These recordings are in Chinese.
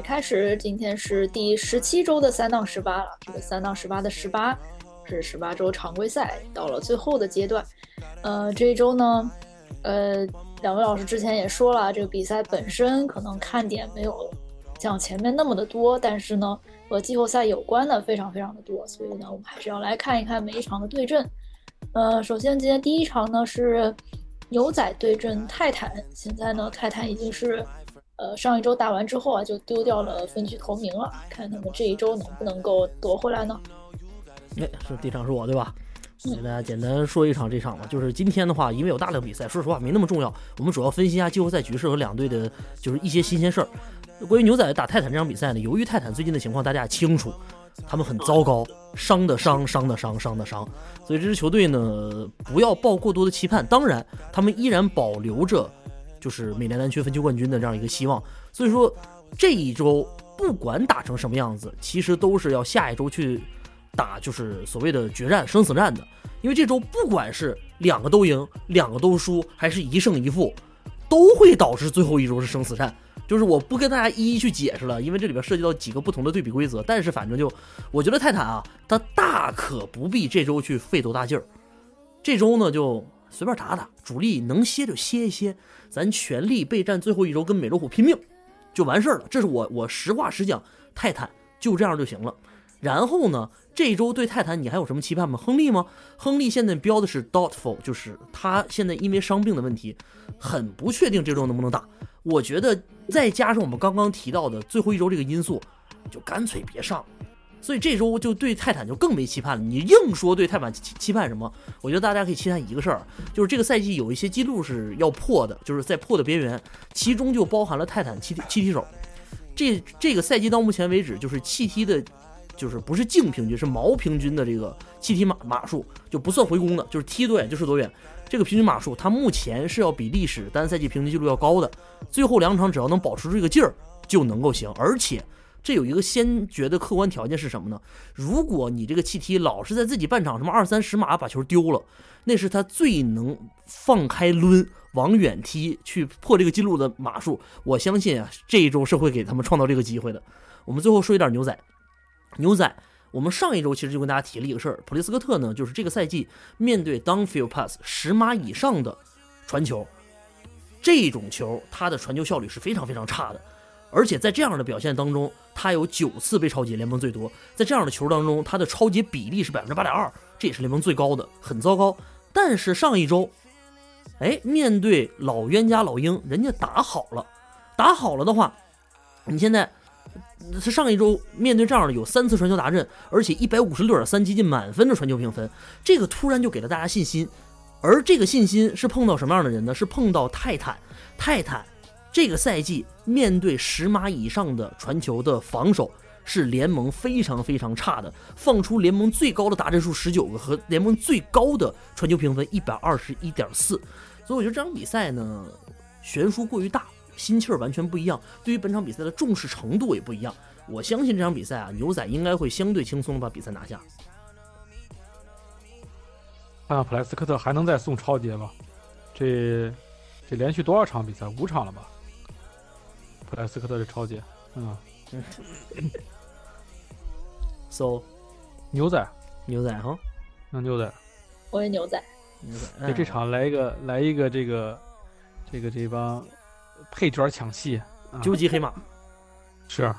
开始今天是第十七周的三到十八了。这个三到十八的十八是十八周常规赛到了最后的阶段。呃，这一周呢，呃，两位老师之前也说了，这个比赛本身可能看点没有像前面那么的多，但是呢，和季后赛有关的非常非常的多，所以呢，我们还是要来看一看每一场的对阵。呃，首先今天第一场呢是牛仔对阵泰坦，现在呢，泰坦已经是。呃，上一周打完之后啊，就丢掉了分区头名了。看他们这一周能不能够夺回来呢？哎，是第一场是我对吧？给大家简单说一场这场吧。就是今天的话，因为有大量比赛，说实话没那么重要。我们主要分析一下季后赛局势和两队的，就是一些新鲜事儿。关于牛仔打泰坦这场比赛呢，由于泰坦最近的情况大家也清楚，他们很糟糕，伤的伤，伤的伤，伤的伤。所以这支球队呢，不要抱过多的期盼。当然，他们依然保留着。就是美联南区分区冠军的这样一个希望，所以说这一周不管打成什么样子，其实都是要下一周去打，就是所谓的决战、生死战的。因为这周不管是两个都赢、两个都输，还是一胜一负，都会导致最后一周是生死战。就是我不跟大家一一去解释了，因为这里边涉及到几个不同的对比规则。但是反正就我觉得泰坦啊，他大可不必这周去费多大劲儿，这周呢就随便打打，主力能歇就歇一歇。咱全力备战最后一周，跟美洲虎拼命，就完事儿了。这是我我实话实讲，泰坦就这样就行了。然后呢，这周对泰坦你还有什么期盼吗？亨利吗？亨利现在标的是 doubtful，就是他现在因为伤病的问题，很不确定这周能不能打。我觉得再加上我们刚刚提到的最后一周这个因素，就干脆别上。所以这周就对泰坦就更没期盼了。你硬说对泰坦期期盼什么？我觉得大家可以期盼一个事儿，就是这个赛季有一些记录是要破的，就是在破的边缘，其中就包含了泰坦七七踢手。这这个赛季到目前为止，就是气踢的，就是不是净平均，是毛平均的这个气踢码码数，就不算回攻的，就是踢多远就是多远。这个平均码数，它目前是要比历史单赛季平均记录要高的。最后两场只要能保持住这个劲儿，就能够行，而且。这有一个先决的客观条件是什么呢？如果你这个气踢老是在自己半场什么二三十码把球丢了，那是他最能放开抡往远踢去破这个记录的码数。我相信啊，这一周是会给他们创造这个机会的。我们最后说一点牛仔，牛仔，我们上一周其实就跟大家提了一个事儿，普利斯科特呢，就是这个赛季面对 downfield pass 十码以上的传球，这种球他的传球效率是非常非常差的。而且在这样的表现当中，他有九次被超截，联盟最多。在这样的球当中，他的超截比例是百分之八点二，这也是联盟最高的，很糟糕。但是上一周，哎，面对老冤家老鹰，人家打好了，打好了的话，你现在他上一周面对这样的有三次传球达阵，而且一百五十六点三接近满分的传球评分，这个突然就给了大家信心。而这个信心是碰到什么样的人呢？是碰到泰坦，泰坦。这个赛季面对十码以上的传球的防守是联盟非常非常差的，放出联盟最高的达阵数十九个和联盟最高的传球评分一百二十一点四，所以我觉得这场比赛呢悬殊过于大，心气儿完全不一样，对于本场比赛的重视程度也不一样。我相信这场比赛啊，牛仔应该会相对轻松的把比赛拿下。看看普莱斯科特还能再送超节吗？这这连续多少场比赛？五场了吧？普莱斯科特是超级，嗯，so？牛仔，牛仔哈，那牛仔，我也牛仔，牛仔，对这场来一个来一个这个这个这帮配角抢戏，究极黑马，是，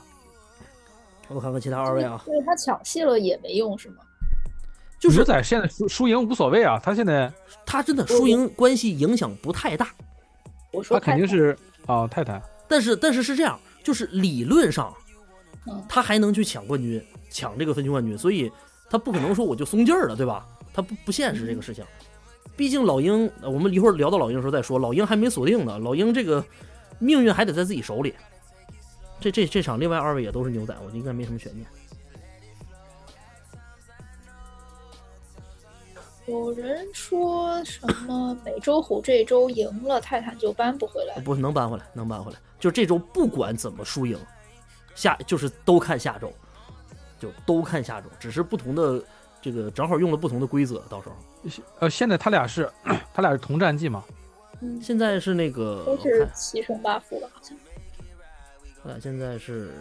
我看看其他二位啊，因为他抢戏了也没用是吗？就是牛仔现在输输赢无所谓啊，他现在他真的输赢关系影响不太大，我说他肯定是啊泰坦。但是，但是是这样，就是理论上，他还能去抢冠军，抢这个分区冠军，所以他不可能说我就松劲儿了，对吧？他不不现实这个事情。毕竟老鹰，我们一会儿聊到老鹰的时候再说，老鹰还没锁定呢，老鹰这个命运还得在自己手里。这这这场，另外二位也都是牛仔，我应该没什么悬念。有人说什么美洲虎这周赢了泰坦就扳不回来？不是能扳回来，能扳回来。就这周不管怎么输赢，下就是都看下周，就都看下周，只是不同的这个正好用了不同的规则，到时候。呃，现在他俩是他俩是同战绩吗？嗯，现在是那个都是七胜八负了，好像。他俩，现在是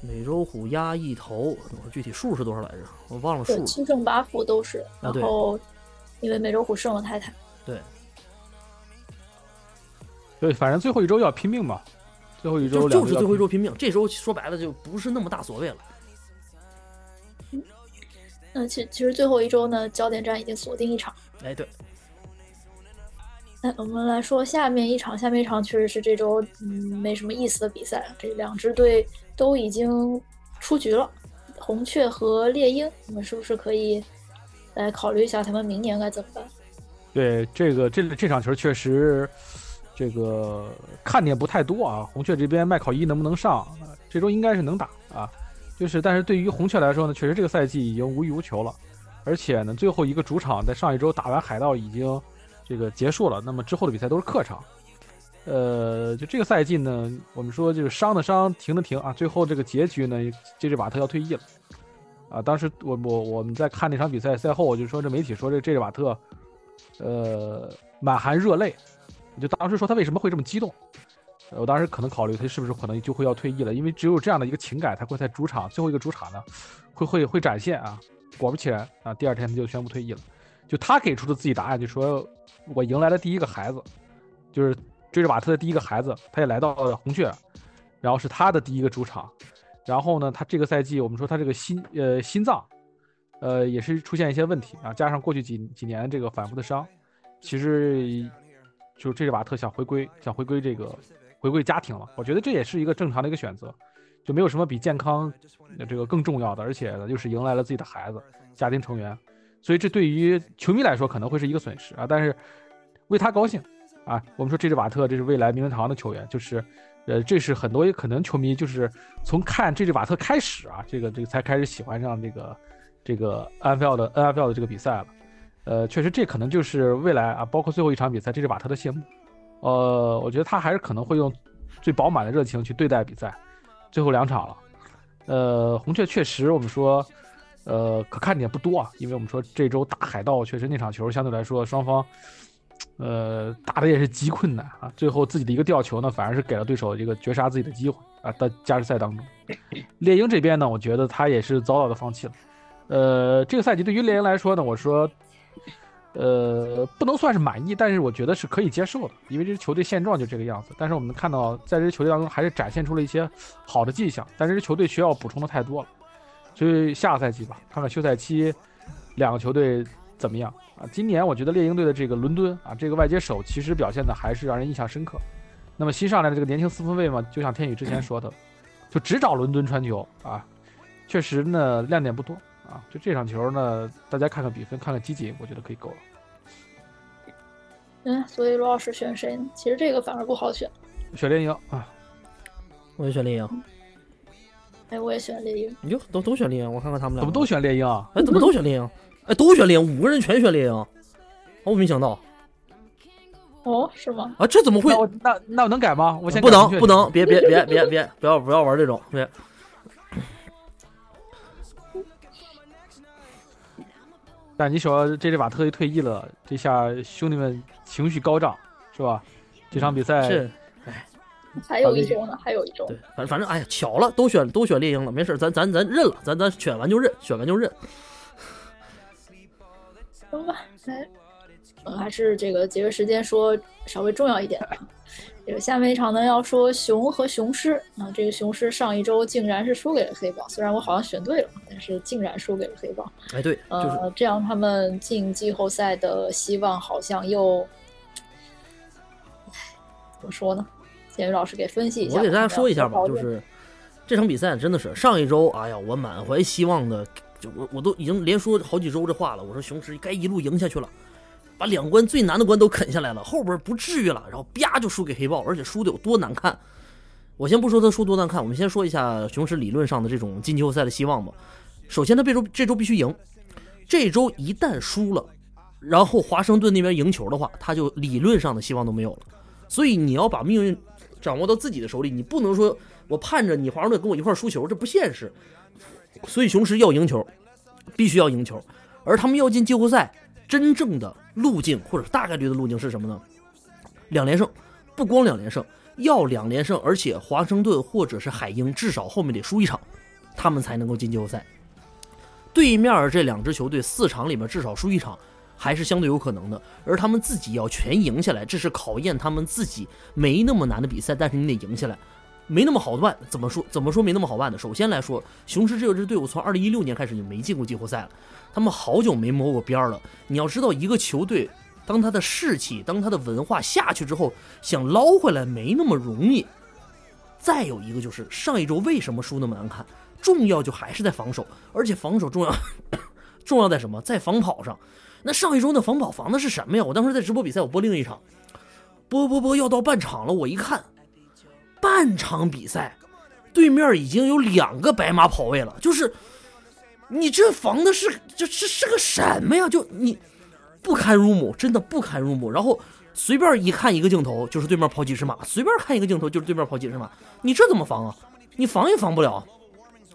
美洲虎压一头，我具体数是多少来着？我忘了数对，七胜八负都是。然后因为美洲虎胜了太太，对，对，反正最后一周要拼命嘛，最后一周就就是最后一周拼命，这周说白了就不是那么大所谓了。那其其实最后一周呢，焦点战已经锁定一场。哎，对，那我们来说下面一场，下面一场确实是这周嗯没什么意思的比赛，这两支队都已经出局了，红雀和猎鹰，我们是不是可以来考虑一下他们明年该怎么办？对这个这这场球确实，这个看点不太多啊。红雀这边麦考伊能不能上？这周应该是能打啊。就是，但是对于红雀来说呢，确实这个赛季已经无欲无求了，而且呢，最后一个主场在上一周打完海盗已经这个结束了，那么之后的比赛都是客场。呃，就这个赛季呢，我们说就是伤的伤，停的停啊，最后这个结局呢，杰里瓦特要退役了。啊，当时我我我们在看那场比赛赛后，我就说这媒体说这这里瓦特，呃，满含热泪，就当时说他为什么会这么激动，我当时可能考虑他是不是可能就会要退役了，因为只有这样的一个情感，才会在主场最后一个主场呢，会会会展现啊。果不其然啊，第二天他就宣布退役了。就他给出的自己答案，就说我迎来了第一个孩子，就是追着瓦特的第一个孩子，他也来到了红雀，然后是他的第一个主场。然后呢，他这个赛季我们说他这个心呃心脏，呃也是出现一些问题啊，加上过去几几年这个反复的伤，其实就这个瓦特想回归，想回归这个回归家庭了。我觉得这也是一个正常的一个选择，就没有什么比健康这个更重要的，而且呢又是迎来了自己的孩子，家庭成员，所以这对于球迷来说可能会是一个损失啊，但是为他高兴啊。我们说这支瓦特这是未来名人堂的球员，就是呃这是很多也可能球迷就是从看这支瓦特开始啊，这个这个才开始喜欢上这个这个 NFL 的 NFL 的这个比赛了。呃，确实这可能就是未来啊，包括最后一场比赛，这是瓦特的谢幕。呃，我觉得他还是可能会用最饱满的热情去对待比赛，最后两场了。呃，红雀确实我们说，呃，可看点不多啊，因为我们说这周打海盗，确实那场球相对来说双方，呃，打的也是极困难啊。最后自己的一个吊球呢，反而是给了对手一个绝杀自己的机会啊，在加时赛当中。猎鹰这边呢，我觉得他也是早早的放弃了。呃，这个赛季对于猎鹰来说呢，我说。呃，不能算是满意，但是我觉得是可以接受的，因为这支球队现状就这个样子。但是我们看到，在这支球队当中，还是展现出了一些好的迹象。但这支球队需要补充的太多了，所以下个赛季吧，看看休赛期两个球队怎么样啊。今年我觉得猎鹰队的这个伦敦啊，这个外接手其实表现的还是让人印象深刻。那么新上来的这个年轻四分卫嘛，就像天宇之前说的，就只找伦敦传球啊，确实呢亮点不多。啊，就这场球呢，大家看看比分，看看集锦，我觉得可以够了。嗯，所以罗老师选谁呢？其实这个反而不好选。选猎鹰啊，我也选猎鹰。哎，我也选猎鹰。你就都都选猎鹰，我看看他们俩怎么都选猎鹰啊？哎，怎么都选猎鹰？哎，都选猎鹰，五个人全选猎鹰，我没想到哦，是吗？啊，这怎么会那？我那那我能改吗？我先不能不能，别别别别别，不要不要玩这种，别。但你说这这瓦特一退役了，这下兄弟们情绪高涨，是吧？这场比赛是还有一周呢，还有一周。对，反正反正，哎呀，巧了，都选都选猎鹰了，没事，咱咱咱认了，咱咱选完就认，选完就认。行吧，来，嗯，还是这个节约时间说稍微重要一点的。这个下面一场呢，要说熊和雄狮啊，这个雄狮上一周竟然是输给了黑豹，虽然我好像选对了，但是竟然输给了黑豹。哎，对，就是呃，这样他们进季后赛的希望好像又，唉怎么说呢？建宇老师给分析一下。我给大家说一下吧，就是这场比赛真的是上一周，哎呀，我满怀希望的，就我我都已经连说好几周这话了，我说雄狮该一路赢下去了，把两关最难的关都啃下来了，后边不至于了，然后啪就输给黑豹，而且输的有多难看。我先不说他输多难看，我们先说一下雄狮理论上的这种进季后赛的希望吧。首先，他这周这周必须赢，这周一旦输了，然后华盛顿那边赢球的话，他就理论上的希望都没有了。所以你要把命运掌握到自己的手里，你不能说我盼着你华盛顿跟我一块儿输球，这不现实。所以雄狮要赢球，必须要赢球，而他们要进季后赛，真正的路径或者大概率的路径是什么呢？两连胜，不光两连胜，要两连胜，而且华盛顿或者是海鹰至少后面得输一场，他们才能够进季后赛。对面这两支球队四场里面至少输一场，还是相对有可能的。而他们自己要全赢下来，这是考验他们自己没那么难的比赛，但是你得赢下来，没那么好办。怎么说？怎么说没那么好办的？首先来说，雄狮这支队伍从二零一六年开始就没进过季后赛了，他们好久没摸过边儿了。你要知道，一个球队当他的士气、当他的文化下去之后，想捞回来没那么容易。再有一个就是上一周为什么输那么难看？重要就还是在防守，而且防守重要，重要在什么？在防跑上。那上一周那防跑防的是什么呀？我当时在直播比赛，我播另一场，播播播要到半场了，我一看，半场比赛，对面已经有两个白马跑位了，就是你这防的是这是是个什么呀？就你不堪入目，真的不堪入目。然后随便一看一个镜头，就是对面跑几十码；随便看一个镜头，就是对面跑几十码。你这怎么防啊？你防也防不了。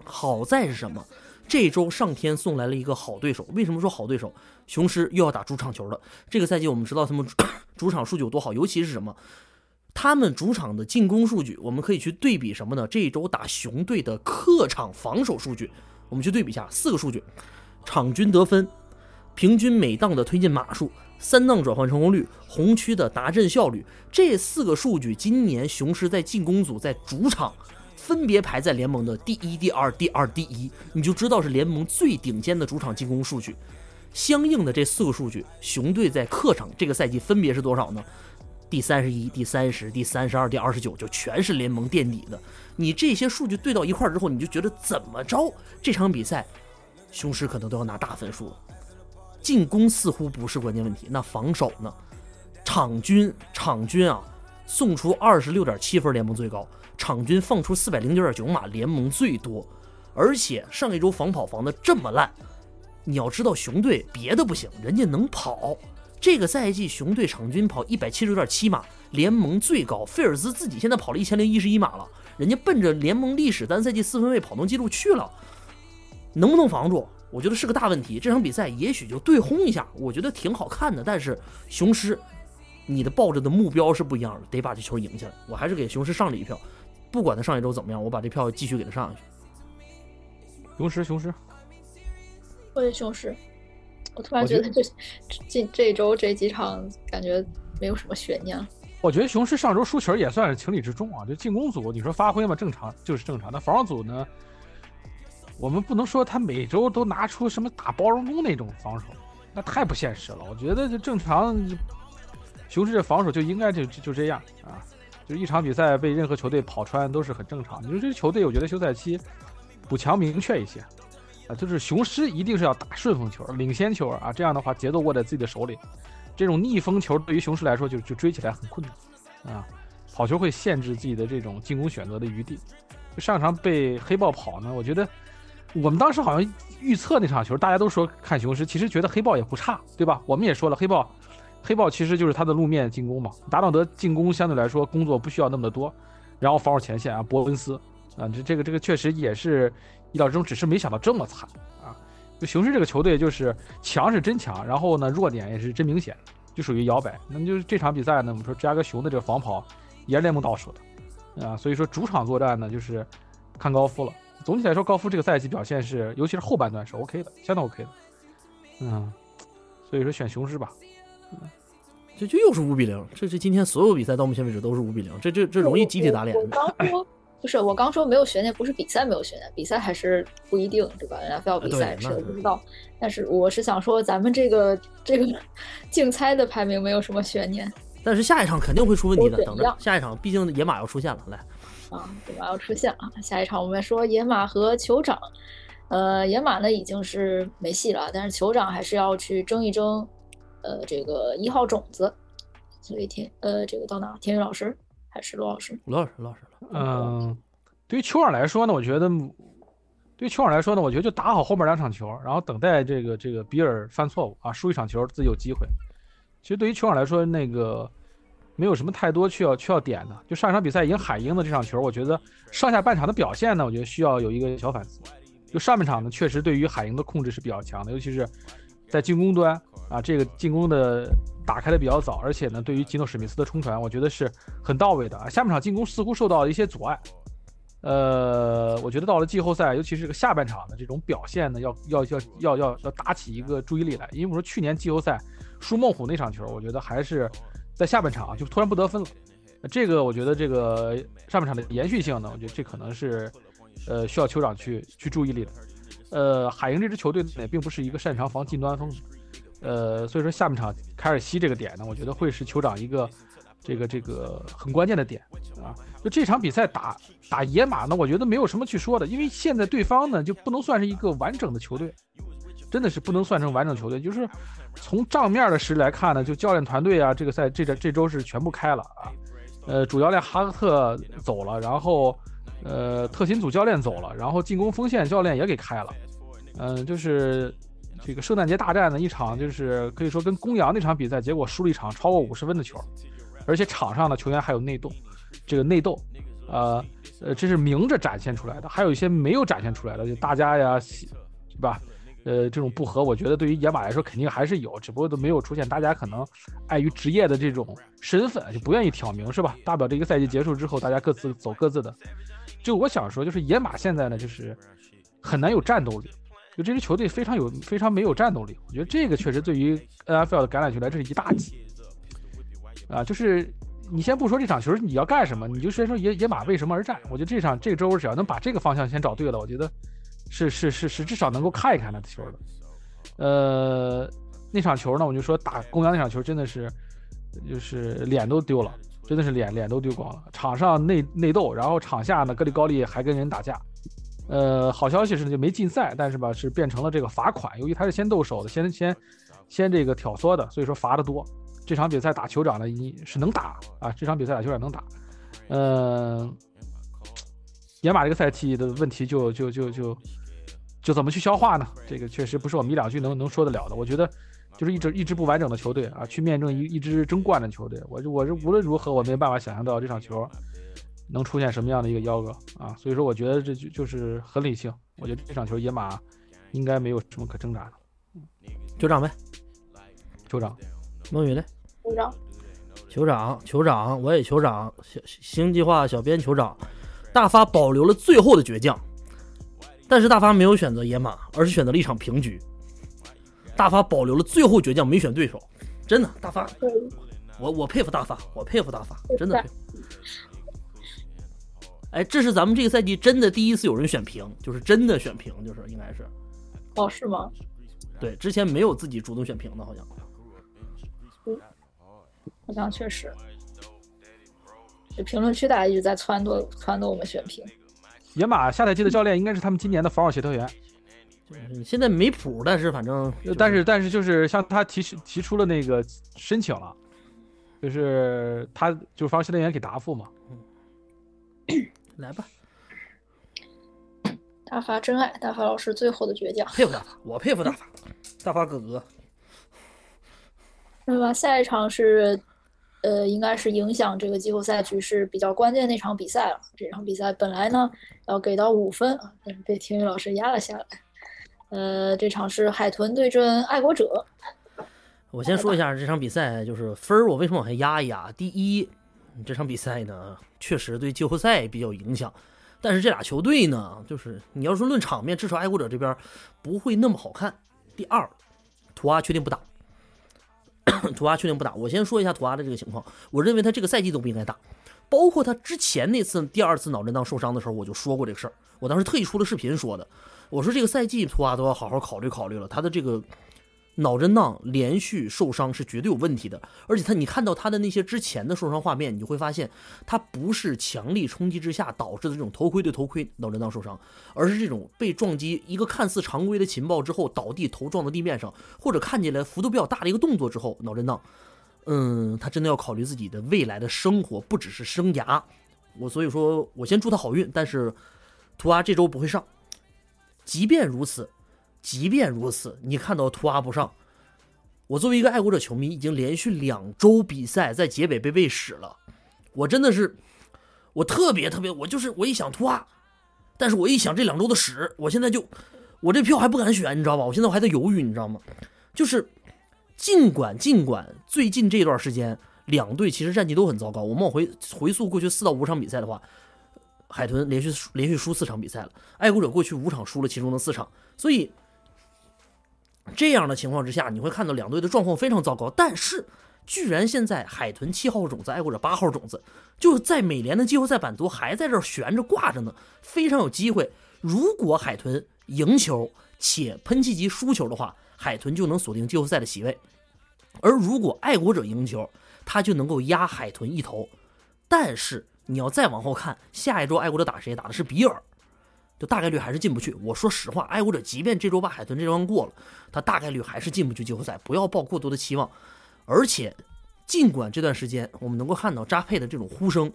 好在是什么？这周上天送来了一个好对手。为什么说好对手？雄狮又要打主场球了。这个赛季我们知道他们主 场数据有多好，尤其是什么？他们主场的进攻数据，我们可以去对比什么呢？这一周打熊队的客场防守数据，我们去对比一下四个数据：场均得分、平均每档的推进码数、三档转换成功率、红区的达阵效率。这四个数据，今年雄狮在进攻组在主场。分别排在联盟的第一、第二、第二、第一，你就知道是联盟最顶尖的主场进攻数据。相应的这四个数据，熊队在客场这个赛季分别是多少呢？第三十一、第三十、第三十二、第二十九，就全是联盟垫底的。你这些数据对到一块儿之后，你就觉得怎么着？这场比赛，雄狮可能都要拿大分数了。进攻似乎不是关键问题，那防守呢？场均场均啊，送出二十六点七分，联盟最高。场均放出四百零九点九码，联盟最多，而且上一周防跑防的这么烂，你要知道熊队别的不行，人家能跑。这个赛季熊队场均跑一百七十九点七码，联盟最高。菲尔兹自己现在跑了一千零一十一码了，人家奔着联盟历史单赛季四分卫跑动记录去了，能不能防住？我觉得是个大问题。这场比赛也许就对轰一下，我觉得挺好看的。但是雄狮，你的抱着的目标是不一样的，得把这球赢下来。我还是给雄狮上了一票。不管他上一周怎么样，我把这票继续给他上下去。雄狮，雄狮，我也雄狮。我突然觉得这这这周这几场感觉没有什么悬念。我觉得雄狮上周输球也算是情理之中啊。就进攻组，你说发挥嘛，正常就是正常。那防守组呢，我们不能说他每周都拿出什么打包容工那种防守，那太不现实了。我觉得就正常，雄狮这防守就应该就就这样啊。就一场比赛被任何球队跑穿都是很正常。你说这球队，我觉得休赛期补强明确一些啊，就是雄狮一定是要打顺风球、领先球啊，这样的话节奏握在自己的手里。这种逆风球对于雄狮来说就就追起来很困难啊，跑球会限制自己的这种进攻选择的余地。上场被黑豹跑呢，我觉得我们当时好像预测那场球，大家都说看雄狮，其实觉得黑豹也不差，对吧？我们也说了黑豹。黑豹其实就是他的路面进攻嘛，达朗德进攻相对来说工作不需要那么的多，然后防守前线啊，伯恩斯啊，这这个这个确实也是意料之中，只是没想到这么惨啊！就雄狮这个球队就是强是真强，然后呢弱点也是真明显，就属于摇摆。那么就是这场比赛呢，我们说芝加哥熊的这个防跑也是联盟倒数的啊，所以说主场作战呢就是看高夫了。总体来说，高夫这个赛季表现是，尤其是后半段是 OK 的，相当 OK 的。嗯，所以说选雄狮吧。这就又是五比零，这这今天所有比赛到目前为止都是五比零，这这这容易集体打脸。我刚说 不是，我刚说没有悬念，不是比赛没有悬念，比赛还是不一定，对吧？NFL 比赛谁都不知道。但是我是想说，咱们这个这个 竞猜的排名没有什么悬念。但是下一场肯定会出问题的，等着下一场，毕竟野马要出现了，来啊，野马要出现了。下一场我们说野马和酋长，呃，野马呢已经是没戏了，但是酋长还是要去争一争。呃，这个一号种子，所以天呃，这个到哪？天宇老师还是罗老师？罗老师，罗老师。嗯，对于球场来说呢，我觉得，对于球场来说呢，我觉得就打好后面两场球，然后等待这个这个比尔犯错误啊，输一场球自己有机会。其实对于球场来说，那个没有什么太多需要需要点的。就上一场比赛赢海鹰的这场球，我觉得上下半场的表现呢，我觉得需要有一个小反思。就上半场呢，确实对于海鹰的控制是比较强的，尤其是。在进攻端啊，这个进攻的打开的比较早，而且呢，对于吉诺史密斯的冲传，我觉得是很到位的啊。下半场进攻似乎受到了一些阻碍，呃，我觉得到了季后赛，尤其是这个下半场的这种表现呢，要要要要要要打起一个注意力来，因为我说去年季后赛输孟虎那场球，我觉得还是在下半场就突然不得分了。这个我觉得这个上半场的延续性呢，我觉得这可能是呃需要酋长去去注意力的。呃，海鹰这支球队呢，并不是一个擅长防近端锋，呃，所以说下半场凯尔西这个点呢，我觉得会是酋长一个这个这个很关键的点啊。就这场比赛打打野马呢，我觉得没有什么去说的，因为现在对方呢就不能算是一个完整的球队，真的是不能算成完整球队。就是从账面的实力来看呢，就教练团队啊，这个赛这这这周是全部开了啊，呃，主教练哈克特走了，然后。呃，特勤组教练走了，然后进攻锋线教练也给开了，嗯，就是这个圣诞节大战的一场，就是可以说跟公羊那场比赛，结果输了一场超过五十分的球，而且场上的球员还有内斗，这个内斗，呃呃，这是明着展现出来的，还有一些没有展现出来的，就大家呀，是吧？呃，这种不和，我觉得对于野马来说肯定还是有，只不过都没有出现，大家可能碍于职业的这种身份，就不愿意挑明，是吧？大不了这个赛季结束之后，大家各自走各自的。就我想说，就是野马现在呢，就是很难有战斗力，就这支球队非常有非常没有战斗力。我觉得这个确实对于 NFL 的橄榄球来这是一大忌啊。就是你先不说这场球你要干什么，你就先说野野马为什么而战。我觉得这场这周只要能把这个方向先找对了，我觉得是是是是至少能够看一看那球的。呃，那场球呢，我就说打公羊那场球真的是就是脸都丢了。真的是脸脸都丢光了，场上内内斗，然后场下呢，格里高利还跟人打架。呃，好消息是就没禁赛，但是吧，是变成了这个罚款。由于他是先动手的，先先先这个挑唆的，所以说罚的多。这场比赛打酋长呢，你是能打啊，这场比赛打酋长能打。嗯，野马这个赛季的问题就就就就就怎么去消化呢？这个确实不是我们一两句能能说得了的。我觉得。就是一支一支不完整的球队啊，去面对一一支争冠的球队，我我是无论如何我没办法想象到这场球能出现什么样的一个幺蛾啊，所以说我觉得这就就是很理性，我觉得这场球野马应该没有什么可挣扎的。酋长呗，酋长，孟雨呢，酋长，酋长，酋长，我也酋长，星计划小编酋长，大发保留了最后的倔强，但是大发没有选择野马，而是选择了一场平局。大发保留了最后倔强，没选对手，真的，大发，我我佩服大发，我佩服大发，真的佩服。哎，这是咱们这个赛季真的第一次有人选平，就是真的选平，就是应该是。哦，是吗？对，之前没有自己主动选平的，好像。嗯，好像确实。这评论区大家一直在撺掇撺掇我们选平。野马下赛季的教练应该是他们今年的防守协调员。现在没谱，但是反正，但是但是就是像他提提出了那个申请了，就是他就是防守协调员给答复嘛。来吧，大发真爱，大发老师最后的倔强，佩服大发，我佩服大发，大发哥哥。那么下一场是，呃，应该是影响这个季后赛局势比较关键那场比赛了。这场比赛本来呢要给到五分啊，但是被天宇老师压了下来。呃，这场是海豚对阵爱国者。我先说一下这场比赛，就是分儿我为什么往下压一压？第一，这场比赛呢确实对季后赛比较影响，但是这俩球队呢，就是你要说论场面，至少爱国者这边不会那么好看。第二，图阿确定不打，图阿确定不打。我先说一下图阿的这个情况，我认为他这个赛季都不应该打，包括他之前那次第二次脑震荡受伤的时候，我就说过这个事儿，我当时特意出了视频说的。我说这个赛季图阿都要好好考虑考虑了，他的这个脑震荡连续受伤是绝对有问题的，而且他你看到他的那些之前的受伤画面，你就会发现他不是强力冲击之下导致的这种头盔对头盔脑震荡受伤，而是这种被撞击一个看似常规的情报之后倒地头撞到地面上，或者看起来幅度比较大的一个动作之后脑震荡，嗯，他真的要考虑自己的未来的生活，不只是生涯。我所以说我先祝他好运，但是图阿这周不会上。即便如此，即便如此，你看到图阿不上，我作为一个爱国者球迷，已经连续两周比赛在结尾被喂屎了。我真的是，我特别特别，我就是我一想图阿，但是我一想这两周的屎，我现在就，我这票还不敢选，你知道吧？我现在我还在犹豫，你知道吗？就是尽管尽管最近这段时间两队其实战绩都很糟糕，我们往回回溯过去四到五场比赛的话，海豚连续连续输四场比赛了，爱国者过去五场输了其中的四场，所以这样的情况之下，你会看到两队的状况非常糟糕，但是。居然现在海豚七号种子，爱国者八号种子，就在美联的季后赛版图还在这儿悬着挂着呢，非常有机会。如果海豚赢球且喷气机输球的话，海豚就能锁定季后赛的席位；而如果爱国者赢球，他就能够压海豚一头。但是你要再往后看，下一周爱国者打谁？打的是比尔，就大概率还是进不去。我说实话，爱国者即便这周把海豚这关过了，他大概率还是进不去季后赛。不要抱过多的期望。而且，尽管这段时间我们能够看到扎佩的这种呼声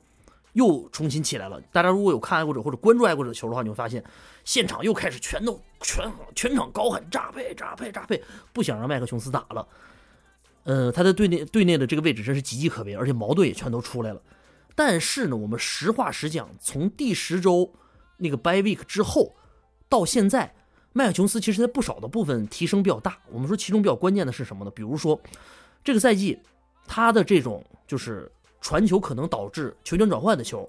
又重新起来了，大家如果有看爱国者或者关注爱国者球的话，你会发现现场又开始全都全全场高喊扎佩扎佩扎佩，不想让麦克琼斯打了。呃，他在队内队内的这个位置真是岌岌可危，而且矛盾也全都出来了。但是呢，我们实话实讲，从第十周那个 by week 之后到现在，麦克琼斯其实在不少的部分提升比较大。我们说其中比较关键的是什么呢？比如说。这个赛季，他的这种就是传球可能导致球权转换的球，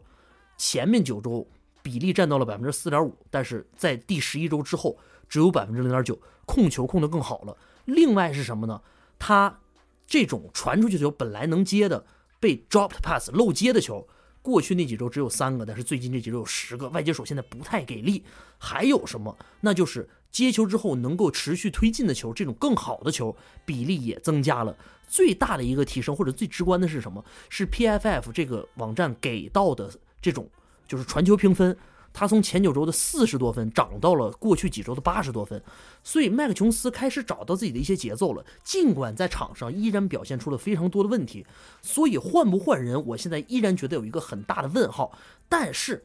前面九周比例占到了百分之四点五，但是在第十一周之后只有百分之零点九，控球控得更好了。另外是什么呢？他这种传出去的球本来能接的被 dropped pass 漏接的球，过去那几周只有三个，但是最近这几周有十个。外接手现在不太给力。还有什么？那就是接球之后能够持续推进的球，这种更好的球比例也增加了。最大的一个提升，或者最直观的是什么？是 PFF 这个网站给到的这种就是传球评分，他从前九周的四十多分涨到了过去几周的八十多分，所以麦克琼斯开始找到自己的一些节奏了。尽管在场上依然表现出了非常多的问题，所以换不换人，我现在依然觉得有一个很大的问号。但是，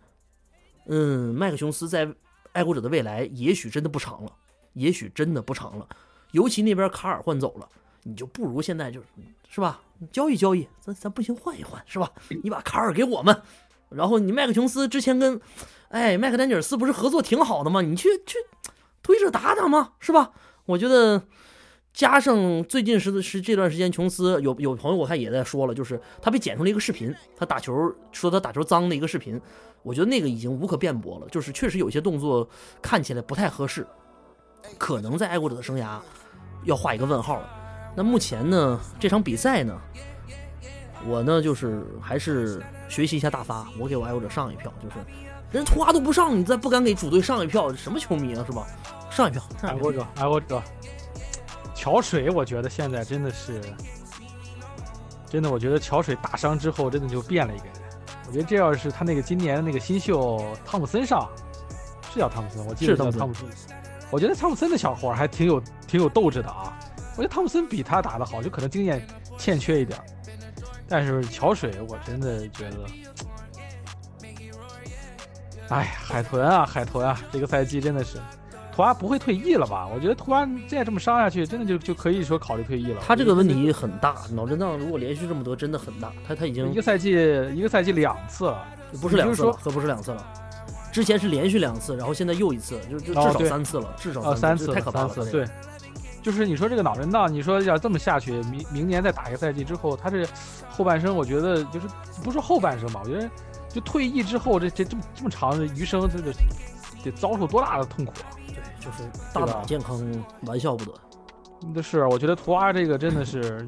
嗯，麦克琼斯在爱国者的未来也许真的不长了，也许真的不长了，尤其那边卡尔换走了。你就不如现在就是，是吧？交易交易，咱咱不行换一换，是吧？你把卡尔给我们，然后你麦克琼斯之前跟，哎，麦克丹尼尔斯不是合作挺好的吗？你去去推着打打嘛，是吧？我觉得加上最近是是这段时间，琼斯有有朋友我看也在说了，就是他被剪出了一个视频，他打球说他打球脏的一个视频，我觉得那个已经无可辩驳了，就是确实有些动作看起来不太合适，可能在爱国者的生涯要画一个问号了。那目前呢，这场比赛呢，我呢就是还是学习一下大发，我给我爱国者上一票，就是人图阿都不上，你再不敢给主队上一票，什么球迷啊，是吧？上一票，爱国者，爱国者。桥水，我觉得现在真的是，真的，我觉得桥水打伤之后，真的就变了一个人。我觉得这要是他那个今年的那个新秀汤姆森上，是叫汤姆森，我记得叫汤姆森。我觉得汤姆森的小伙还挺有挺有斗志的啊。我觉得汤姆森比他打得好，就可能经验欠缺一点但是桥水，我真的觉得，哎，海豚啊，海豚啊，这个赛季真的是，图阿不会退役了吧？我觉得图阿再这么伤下去，真的就就可以说考虑退役了。他这个问题很大，脑震荡如果连续这么多，真的很大。他他已经一个赛季一个赛季两次了，不是两次了，可不是两次了。之前是连续两次，然后现在又一次，就就至少三次了，至少三次，太可怕了。对。就是你说这个脑震荡，你说要这么下去，明明年再打一个赛季之后，他这后半生，我觉得就是不说后半生吧，我觉得就退役之后这这这么这么长的余生，这得得遭受多大的痛苦啊！对，就是大脑健康玩笑不得。那是，我觉得图阿这个真的是，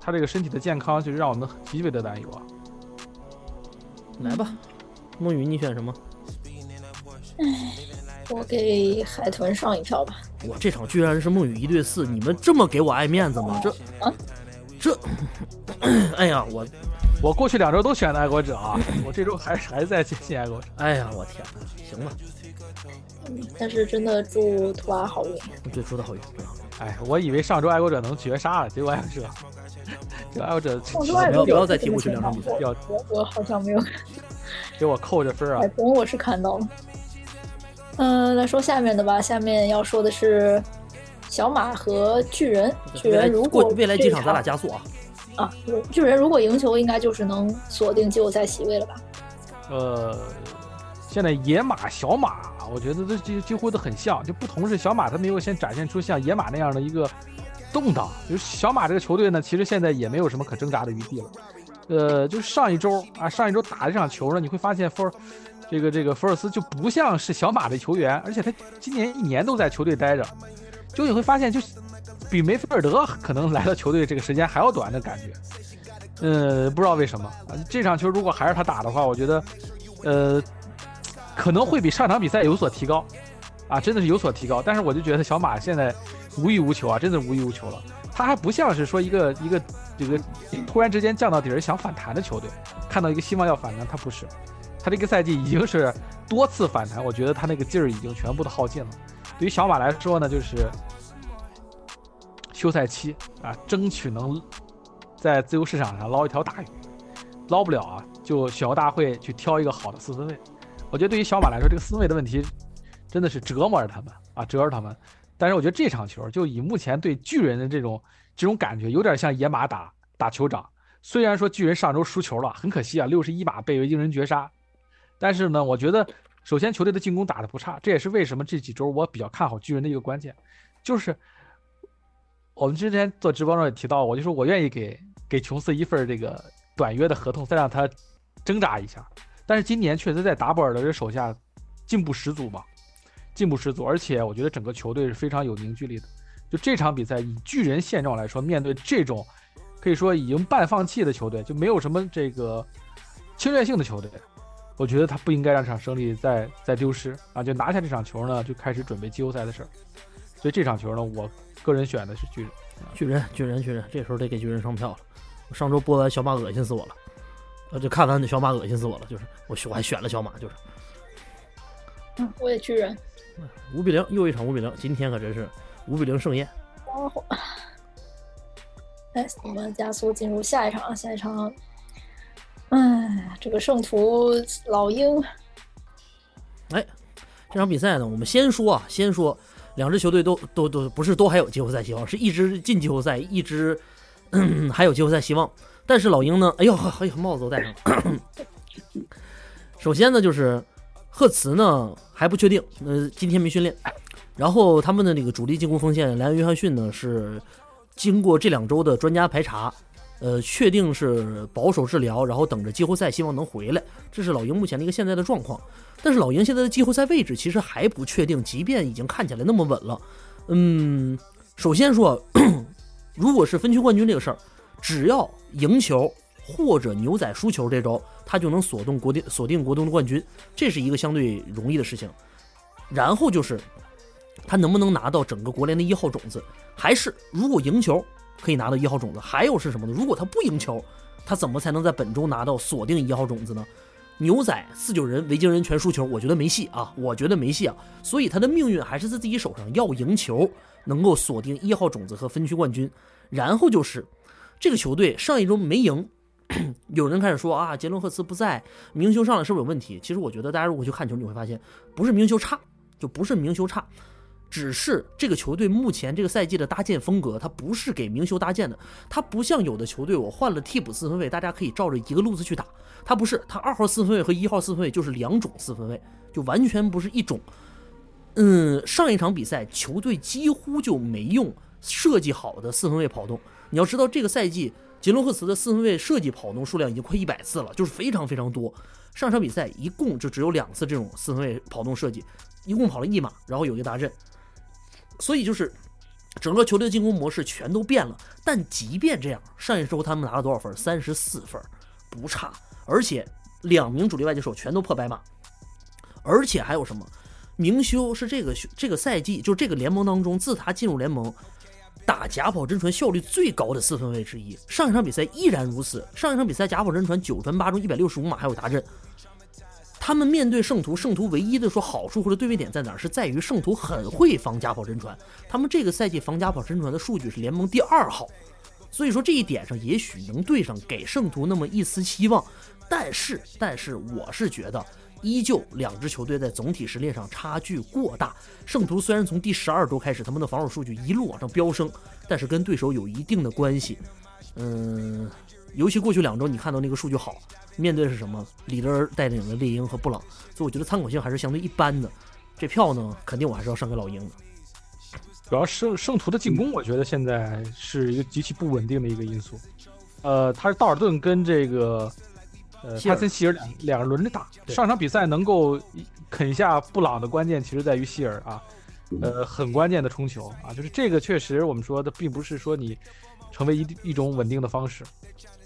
他这个身体的健康，就是让我们极为的担忧啊。来吧，梦雨，你选什么？唉。我给海豚上一票吧。我这场居然是梦雨一对四，你们这么给我爱面子吗？这啊，这，哎呀，我我过去两周都选的爱国者啊，我这周还还在坚信爱国者。哎呀，我天哪，行吧。但是真的祝图阿好运。对，祝他好运。哎，我以为上周爱国者能绝杀了，结果爱国者，这爱国者不要不要再提过去两场比赛。我我好像没有 给我扣着分啊。海豚我是看到了。嗯，来说下面的吧。下面要说的是小马和巨人。巨人如果未来几场咱俩加速啊！啊，巨人如果赢球，应该就是能锁定季后赛席位了吧？呃，现在野马、小马，我觉得这几几乎都很像，就不同是小马他没有先展现出像野马那样的一个动荡。就是小马这个球队呢，其实现在也没有什么可挣扎的余地了。呃，就是上一周啊，上一周打这场球呢，你会发现福尔这个这个福尔斯就不像是小马的球员，而且他今年一年都在球队待着，就你会发现，就比梅菲尔德可能来到球队这个时间还要短的感觉。呃，不知道为什么啊，这场球如果还是他打的话，我觉得，呃，可能会比上场比赛有所提高，啊，真的是有所提高。但是我就觉得小马现在无欲无求啊，真的无欲无求了。他还不像是说一个一个这个突然之间降到底儿想反弹的球队，看到一个希望要反弹，他不是，他这个赛季已经是多次反弹，我觉得他那个劲儿已经全部都耗尽了。对于小马来说呢，就是休赛期啊，争取能在自由市场上捞一条大鱼，捞不了啊，就选秀大会去挑一个好的四分卫。我觉得对于小马来说，这个四分卫的问题真的是折磨着他们啊，折磨他们。但是我觉得这场球就以目前对巨人的这种这种感觉，有点像野马打打酋长。虽然说巨人上周输球了，很可惜啊，六十一码被维京人绝杀。但是呢，我觉得首先球队的进攻打得不差，这也是为什么这几周我比较看好巨人的一个关键。就是我们之前做直播中也提到，我就说我愿意给给琼斯一份这个短约的合同，再让他挣扎一下。但是今年确实在达布尔的这手下进步十足嘛。进步十足，而且我觉得整个球队是非常有凝聚力的。就这场比赛，以巨人现状来说，面对这种可以说已经半放弃的球队，就没有什么这个侵略性的球队，我觉得他不应该让这场胜利再再丢失啊！就拿下这场球呢，就开始准备季后赛的事儿。所以这场球呢，我个人选的是巨人。巨人，巨人，巨人，这时候得给巨人上票了。我上周播完小马，恶心死我了。呃，就看完那小马，恶心死我了。就是我我还选了小马，就是。嗯，我也巨人。五比零，又一场五比零。今天可真是五比零盛宴。哎，我们加速进入下一场。下一场，哎，这个圣徒老鹰。哎，这场比赛呢，我们先说啊，先说两支球队都都都不是都还有季后赛希望，是一支进季后赛，一支 还有季后赛希望。但是老鹰呢，哎呦，哎呦，帽子都戴上了。首先呢，就是。赫茨呢还不确定，呃，今天没训练。然后他们的那个主力进攻锋线莱恩·约翰逊呢是经过这两周的专家排查，呃，确定是保守治疗，然后等着季后赛，希望能回来。这是老鹰目前的一个现在的状况。但是老鹰现在的季后赛位置其实还不确定，即便已经看起来那么稳了。嗯，首先说，如果是分区冠军这个事儿，只要赢球或者牛仔输球这周。他就能锁定国定锁定国东的冠军，这是一个相对容易的事情。然后就是他能不能拿到整个国联的一号种子，还是如果赢球可以拿到一号种子，还有是什么呢？如果他不赢球，他怎么才能在本周拿到锁定一号种子呢？牛仔、四九人、维京人全输球，我觉得没戏啊，我觉得没戏啊。所以他的命运还是在自己手上，要赢球能够锁定一号种子和分区冠军。然后就是这个球队上一周没赢。有人开始说啊，杰伦赫茨不在，明修上来是不是有问题？其实我觉得大家如果去看球，你会发现不是明修差，就不是明修差，只是这个球队目前这个赛季的搭建风格，它不是给明修搭建的。它不像有的球队，我换了替补四分卫，大家可以照着一个路子去打。它不是，它二号四分卫和一号四分卫就是两种四分卫，就完全不是一种。嗯，上一场比赛球队几乎就没用设计好的四分卫跑动。你要知道这个赛季。杰伦赫茨的四分卫设计跑动数量已经快一百次了，就是非常非常多。上场比赛一共就只有两次这种四分卫跑动设计，一共跑了一码，然后有一个大阵。所以就是整个球队的进攻模式全都变了。但即便这样，上一周他们拿了多少分？三十四分，不差。而且两名主力外接手全都破百码。而且还有什么？明修是这个这个赛季就这个联盟当中，自他进入联盟。打假跑真传效率最高的四分卫之一，上一场比赛依然如此。上一场比赛假跑真传九传八中一百六十五码，还有达阵。他们面对圣徒，圣徒唯一的说好处或者对位点在哪儿，是在于圣徒很会防假跑真传。他们这个赛季防假跑真传的数据是联盟第二好，所以说这一点上也许能对上，给圣徒那么一丝希望。但是，但是我是觉得。依旧，两支球队在总体实力上差距过大。圣徒虽然从第十二周开始，他们的防守数据一路往上飙升，但是跟对手有一定的关系。嗯，尤其过去两周，你看到那个数据好，面对的是什么？里德尔带领的猎鹰和布朗，所以我觉得参考性还是相对一般的。这票呢，肯定我还是要上给老鹰的。主要圣圣徒的进攻，我觉得现在是一个极其不稳定的一个因素。呃，他是道尔顿跟这个呃帕森希尔两两个轮着打，上场比赛能够啃下布朗的关键，其实在于希尔啊，呃，很关键的冲球啊，就是这个确实我们说的并不是说你成为一一种稳定的方式。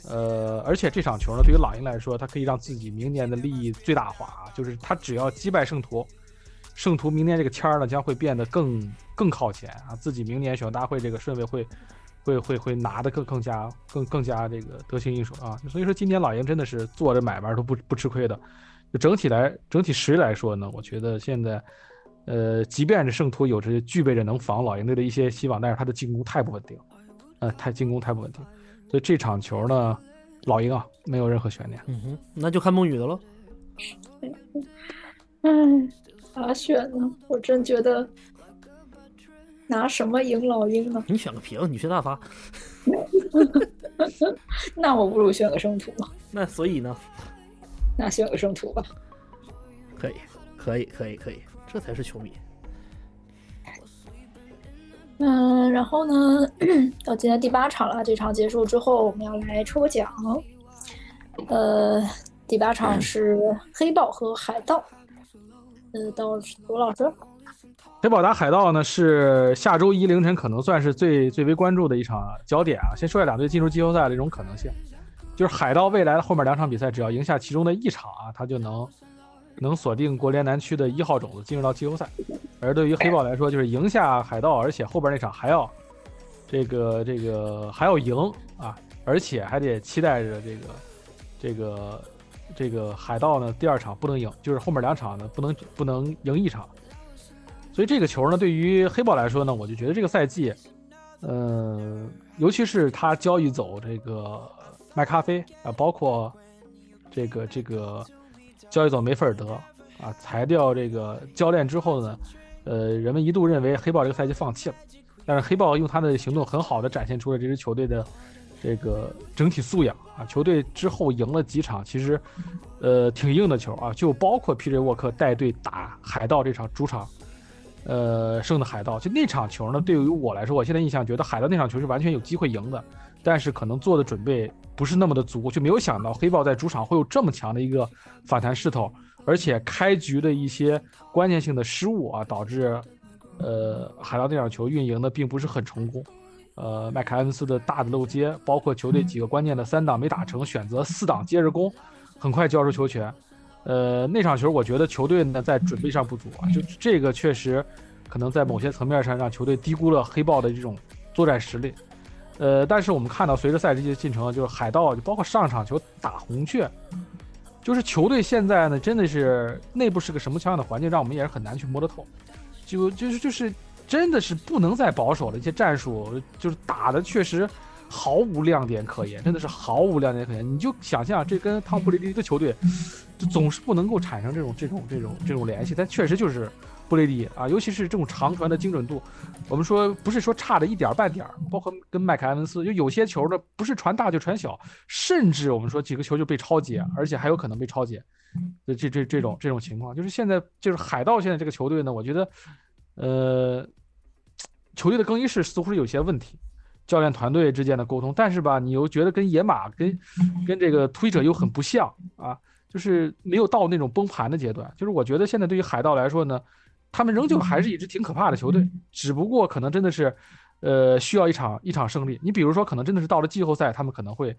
呃，而且这场球呢，对于老鹰来说，它可以让自己明年的利益最大化啊，就是他只要击败圣徒，圣徒明年这个签儿呢将会变得更更靠前啊，自己明年选秀大会这个顺位会会会会拿的更更加更更加这个得心应手啊。所以说今年老鹰真的是做着买卖都不不吃亏的。就整体来整体实力来说呢，我觉得现在呃，即便是圣徒有着具备着能防老鹰队的一些希望，但是他的进攻太不稳定，呃，太进攻太不稳定。所以这场球呢，老鹰啊没有任何悬念。嗯哼，那就看梦雨的了。嗯，咋选呢？我真觉得拿什么赢老鹰呢？你选个平，你选大发。那我不如选个圣徒吧。那所以呢，那选个圣徒吧。可以，可以，可以，可以，这才是球迷。嗯，然后呢，到今天第八场了。这场结束之后，我们要来抽个奖。呃，第八场是黑豹和海盗。呃，到罗老师。黑豹打海盗呢，是下周一凌晨可能算是最最为关注的一场焦点啊。先说下两队进入季后赛的一种可能性，就是海盗未来的后面两场比赛，只要赢下其中的一场啊，他就能能锁定国联南区的一号种子，进入到季后赛。而对于黑豹来说，就是赢下海盗，而且后边那场还要这个这个还要赢啊，而且还得期待着这个这个这个海盗呢第二场不能赢，就是后面两场呢不能不能赢一场。所以这个球呢，对于黑豹来说呢，我就觉得这个赛季，呃，尤其是他交易走这个麦咖啡啊，包括这个这个交易走梅菲尔德啊，裁掉这个教练之后呢，呃，人们一度认为黑豹这个赛季放弃了，但是黑豹用他的行动很好的展现出了这支球队的这个整体素养啊，球队之后赢了几场，其实呃挺硬的球啊，就包括 P.J. 沃克带队打海盗这场主场。呃，胜的海盗，就那场球呢，对于我来说，我现在印象觉得海盗那场球是完全有机会赢的，但是可能做的准备不是那么的足，就没有想到黑豹在主场会有这么强的一个反弹势头，而且开局的一些关键性的失误啊，导致呃海盗那场球运营的并不是很成功，呃麦凯恩斯的大的漏接，包括球队几个关键的三档没打成，选择四档接着攻，很快交出球权。呃，那场球我觉得球队呢在准备上不足啊，就这个确实可能在某些层面上让球队低估了黑豹的这种作战实力。呃，但是我们看到随着赛季的进程，就是海盗就包括上场球打红雀，就是球队现在呢真的是内部是个什么样的环境，让我们也是很难去摸得透。就就是就是真的是不能再保守了，一些战术就是打的确实毫无亮点可言，真的是毫无亮点可言。你就想象这跟汤普雷迪的球队。就总是不能够产生这种这种这种这种联系，但确实就是布雷迪啊，尤其是这种长传的精准度，我们说不是说差的一点半点儿，包括跟麦凯埃文斯，就有些球呢不是传大就传小，甚至我们说几个球就被超截，而且还有可能被超截，这这这这种这种情况，就是现在就是海盗现在这个球队呢，我觉得，呃，球队的更衣室似乎是有些问题，教练团队之间的沟通，但是吧，你又觉得跟野马跟跟这个突击者又很不像啊。就是没有到那种崩盘的阶段，就是我觉得现在对于海盗来说呢，他们仍旧还是一支挺可怕的球队，只不过可能真的是，呃，需要一场一场胜利。你比如说，可能真的是到了季后赛，他们可能会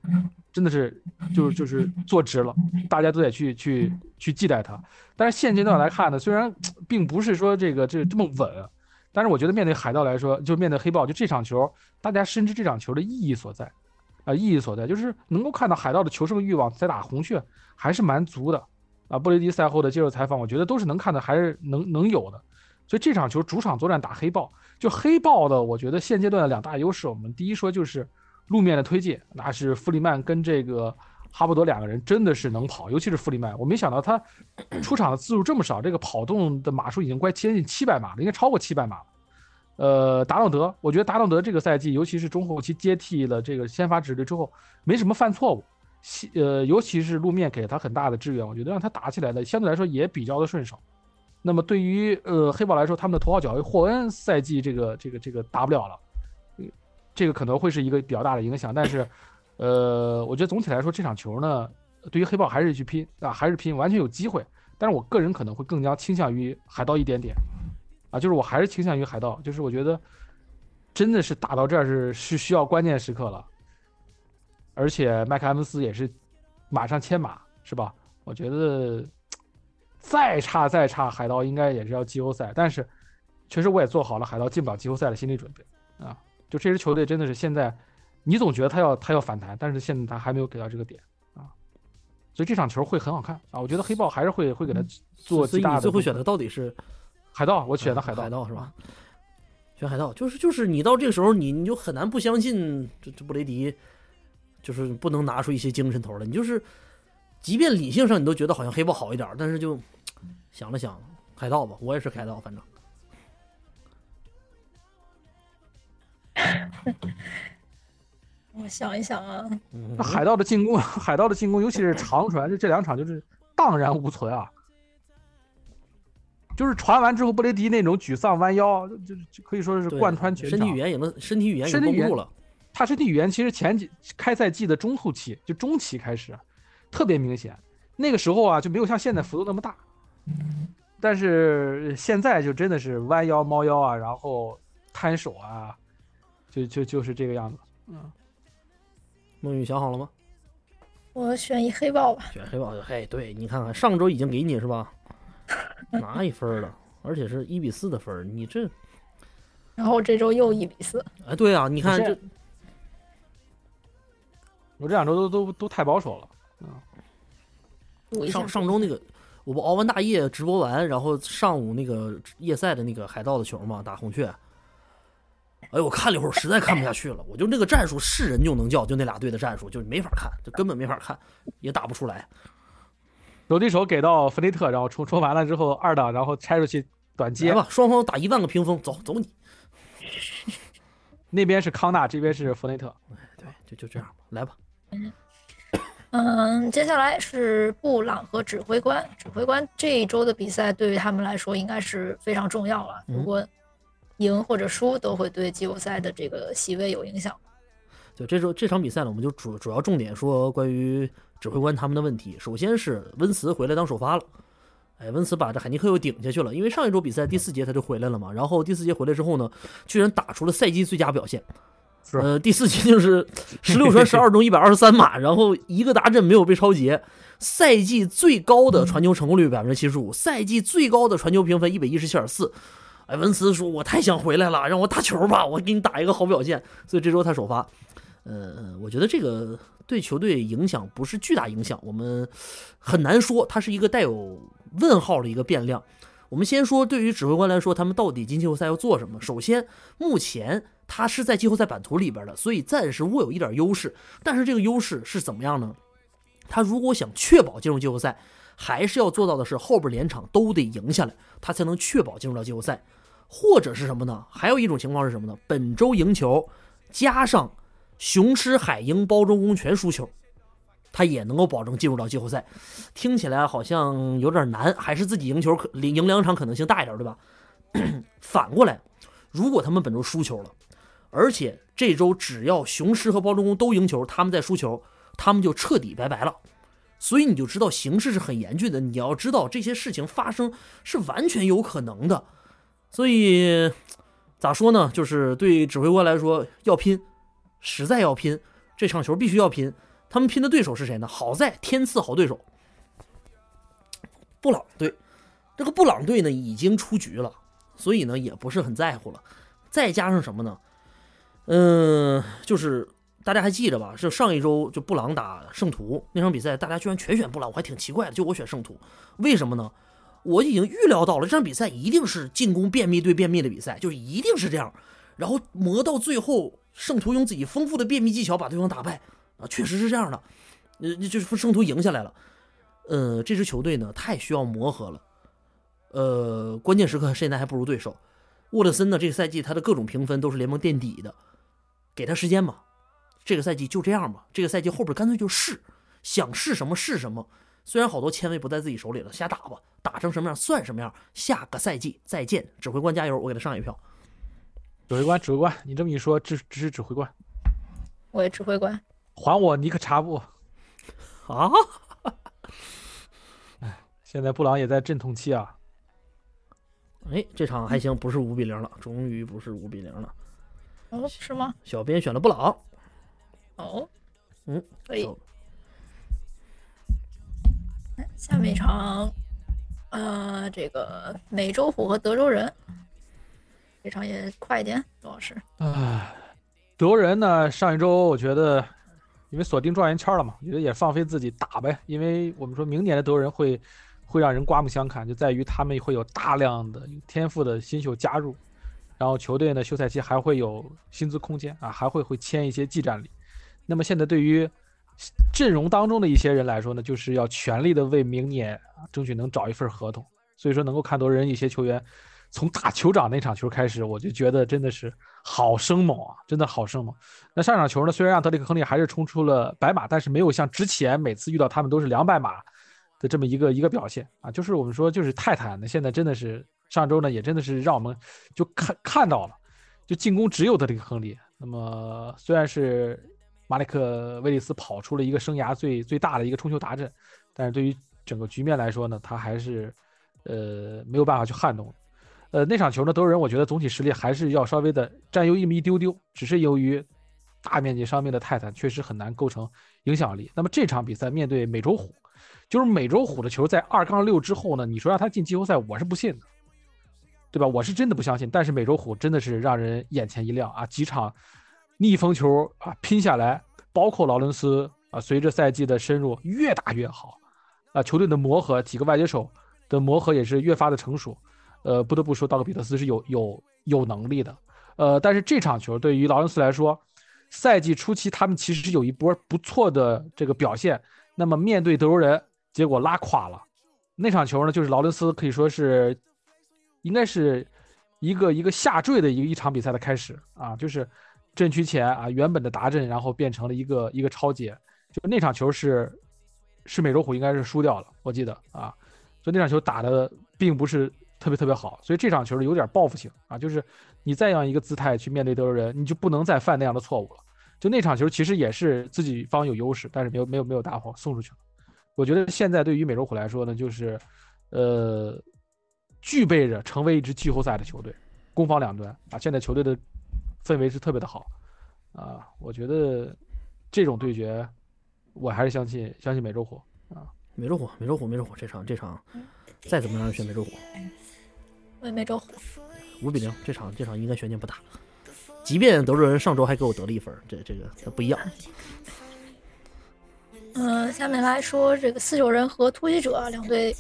真的是就是就是坐直了，大家都得去去去忌惮他。但是现阶段来看呢，虽然并不是说这个这这么稳，但是我觉得面对海盗来说，就面对黑豹，就这场球，大家深知这场球的意义所在。啊，意义所在就是能够看到海盗的求胜欲望在打红雀还是蛮足的，啊，布雷迪赛后的接受采访，我觉得都是能看的，还是能能有的。所以这场球主场作战打黑豹，就黑豹的，我觉得现阶段的两大优势，我们第一说就是路面的推进，那是弗里曼跟这个哈伯德两个人真的是能跑，尤其是弗里曼，我没想到他 出场的次数这么少，这个跑动的码数已经快接近七百码了，应该超过七百码了。呃，达朗德，我觉得达朗德这个赛季，尤其是中后期接替了这个先发指队之后，没什么犯错误，呃，尤其是路面给他很大的支援，我觉得让他打起来的相对来说也比较的顺手。那么对于呃黑豹来说，他们的头号角卫霍恩赛季这个这个这个打不了了，这个可能会是一个比较大的影响。但是，呃，我觉得总体来说这场球呢，对于黑豹还是去拼啊，还是拼，完全有机会。但是我个人可能会更加倾向于海盗一点点，啊，就是我还是倾向于海盗，就是我觉得真的是打到这儿是是需要关键时刻了，而且麦克埃文斯也是马上签马，是吧？我觉得再差再差，海盗应该也是要季后赛。但是确实我也做好了海盗进不了季后赛的心理准备啊！就这支球队真的是现在，你总觉得他要他要反弹，但是现在他还没有给到这个点啊，所以这场球会很好看啊！我觉得黑豹还是会会给他做所以极大的。最后选的到底是海盗，我选的海盗，海盗是吧？选海盗，就是就是你到这个时候，你你就很难不相信这这布雷迪，就是不能拿出一些精神头来。你就是，即便理性上你都觉得好像黑豹好一点，但是就想了想，海盗吧，我也是海盗，反正 我想一想啊，嗯那海盗的进攻，海盗的进攻，尤其是长传，这这两场就是荡然无存啊。就是传完之后，布雷迪那种沮丧弯腰，就就可以说是贯穿全场身体语。言也能，身体语言也身体语言绷住了。他身体语言其实前几开赛季的中后期，就中期开始，特别明显。那个时候啊，就没有像现在幅度那么大。但是现在就真的是弯腰、猫腰啊，然后摊手啊，就就就是这个样子。嗯，梦雨想好了吗？我选一黑豹吧。选黑豹，嘿，对你看看，上周已经给你是吧？拿一分了，而且是一比四的分，你这，然后这周又一比四，哎，对啊，你看这我这两周都都都太保守了。上上周那个，我不熬完大夜直播完，然后上午那个夜赛的那个海盗的球嘛，打红雀。哎呦，我看了一会儿，实在看不下去了。我就那个战术是人就能叫，就那俩队的战术，就没法看，就根本没法看，也打不出来。手对手给到弗雷特，然后冲冲完了之后二档，然后拆出去短接来。吧，双方打一万个屏风，走走你。那边是康纳，这边是弗雷特。对，就就这样吧，来吧。嗯，接下来是布朗和指挥官。指挥官这一周的比赛对于他们来说应该是非常重要了。嗯如果赢或者输，都会对季后赛的这个席位有影响。对这周这场比赛呢，我们就主主要重点说关于指挥官他们的问题。首先是温茨回来当首发了，哎，温茨把这海尼克又顶下去了，因为上一周比赛第四节他就回来了嘛，然后第四节回来之后呢，居然打出了赛季最佳表现。呃，第四节就是十六传十二中一百二十三码，然后一个达阵没有被超截，赛季最高的传球成功率百分之七十五，赛季最高的传球评分一百一十七点四。哎，文斯说：“我太想回来了，让我打球吧，我给你打一个好表现。”所以这周他首发。呃，我觉得这个对球队影响不是巨大影响，我们很难说它是一个带有问号的一个变量。我们先说，对于指挥官来说，他们到底进季后赛要做什么？首先，目前他是在季后赛版图里边的，所以暂时握有一点优势。但是这个优势是怎么样呢？他如果想确保进入季后赛，还是要做到的是后边连场都得赢下来，他才能确保进入到季后赛。或者是什么呢？还有一种情况是什么呢？本周赢球加上雄狮、海鹰、包装工全输球，他也能够保证进入到季后赛。听起来好像有点难，还是自己赢球可赢两场可能性大一点，对吧？反过来，如果他们本周输球了，而且这周只要雄狮和包装工都赢球，他们再输球，他们就彻底拜拜了。所以你就知道形势是很严峻的。你要知道这些事情发生是完全有可能的。所以咋说呢？就是对指挥官来说要拼，实在要拼，这场球必须要拼。他们拼的对手是谁呢？好在天赐好对手，布朗队。这个布朗队呢已经出局了，所以呢也不是很在乎了。再加上什么呢？嗯，就是大家还记着吧？是上一周就布朗打圣徒那场比赛，大家居然全选布朗，我还挺奇怪的。就我选圣徒，为什么呢？我已经预料到了这场比赛一定是进攻便秘对便秘的比赛，就是一定是这样。然后磨到最后，圣徒用自己丰富的便秘技巧把对方打败啊，确实是这样的。呃，就是圣徒赢下来了。呃，这支球队呢太需要磨合了。呃，关键时刻现在还不如对手。沃特森呢，这个赛季他的各种评分都是联盟垫底的，给他时间吧。这个赛季就这样吧，这个赛季后边干脆就试，想试什么试什么。虽然好多签位不在自己手里了，瞎打吧，打成什么样算什么样。下个赛季再见，指挥官加油！我给他上一票。指挥官，指挥官，你这么一说，支支持指挥官，我也指挥官。还我尼克查布！啊！哎，现在布朗也在阵痛期啊。哎，这场还行，不是五比零了，终于不是五比零了。哦，是吗？小编选了布朗。哦，嗯，可以。下面一场，呃，这个美洲虎和德州人，这场也快一点，杜老师。啊，德州人呢？上一周我觉得，因为锁定状元签了嘛，觉得也放飞自己打呗。因为我们说明年的德州人会会让人刮目相看，就在于他们会有大量的天赋的新秀加入，然后球队呢休赛期还会有薪资空间啊，还会会签一些技战力。那么现在对于阵容当中的一些人来说呢，就是要全力的为明年争取能找一份合同。所以说能够看多人一些球员从打酋长那场球开始，我就觉得真的是好生猛啊，真的好生猛。那上场球呢，虽然让德里克·亨利还是冲出了白马，但是没有像之前每次遇到他们都是两百码的这么一个一个表现啊。就是我们说就是泰坦呢，现在真的是上周呢也真的是让我们就看看到了，就进攻只有德里克·亨利。那么虽然是。马里克·威利斯跑出了一个生涯最最大的一个冲球达阵，但是对于整个局面来说呢，他还是，呃，没有办法去撼动。呃，那场球呢，德州人我觉得总体实力还是要稍微的占优一么一丢丢，只是由于大面积伤病的泰坦确实很难构成影响力。那么这场比赛面对美洲虎，就是美洲虎的球在二杠六之后呢，你说让他进季后赛，我是不信的，对吧？我是真的不相信。但是美洲虎真的是让人眼前一亮啊，几场。逆风球啊，拼下来，包括劳伦斯啊，随着赛季的深入，越打越好，啊，球队的磨合，几个外接手的磨合也是越发的成熟，呃，不得不说，道格比特斯是有有有能力的，呃，但是这场球对于劳伦斯来说，赛季初期他们其实是有一波不错的这个表现，那么面对德州人，结果拉垮了，那场球呢，就是劳伦斯可以说是，应该是一个一个下坠的一个一场比赛的开始啊，就是。阵区前啊，原本的达阵，然后变成了一个一个超节，就那场球是是美洲虎应该是输掉了，我记得啊，所以那场球打的并不是特别特别好，所以这场球有点报复性啊，就是你再样一个姿态去面对德州人，你就不能再犯那样的错误了。就那场球其实也是自己方有优势，但是没有没有没有打好，送出去了。我觉得现在对于美洲虎来说呢，就是呃具备着成为一支季后赛的球队，攻防两端啊，现在球队的。氛围是特别的好，啊，我觉得这种对决，我还是相信相信美洲虎啊，美洲虎，美洲虎，美洲虎，这场这场再怎么样选美洲虎，为美洲虎，五比零，这场这场应该悬念不大，即便德州人上周还给我得了一分，这这个不一样。嗯，下面来说这个四九人和突袭者两队。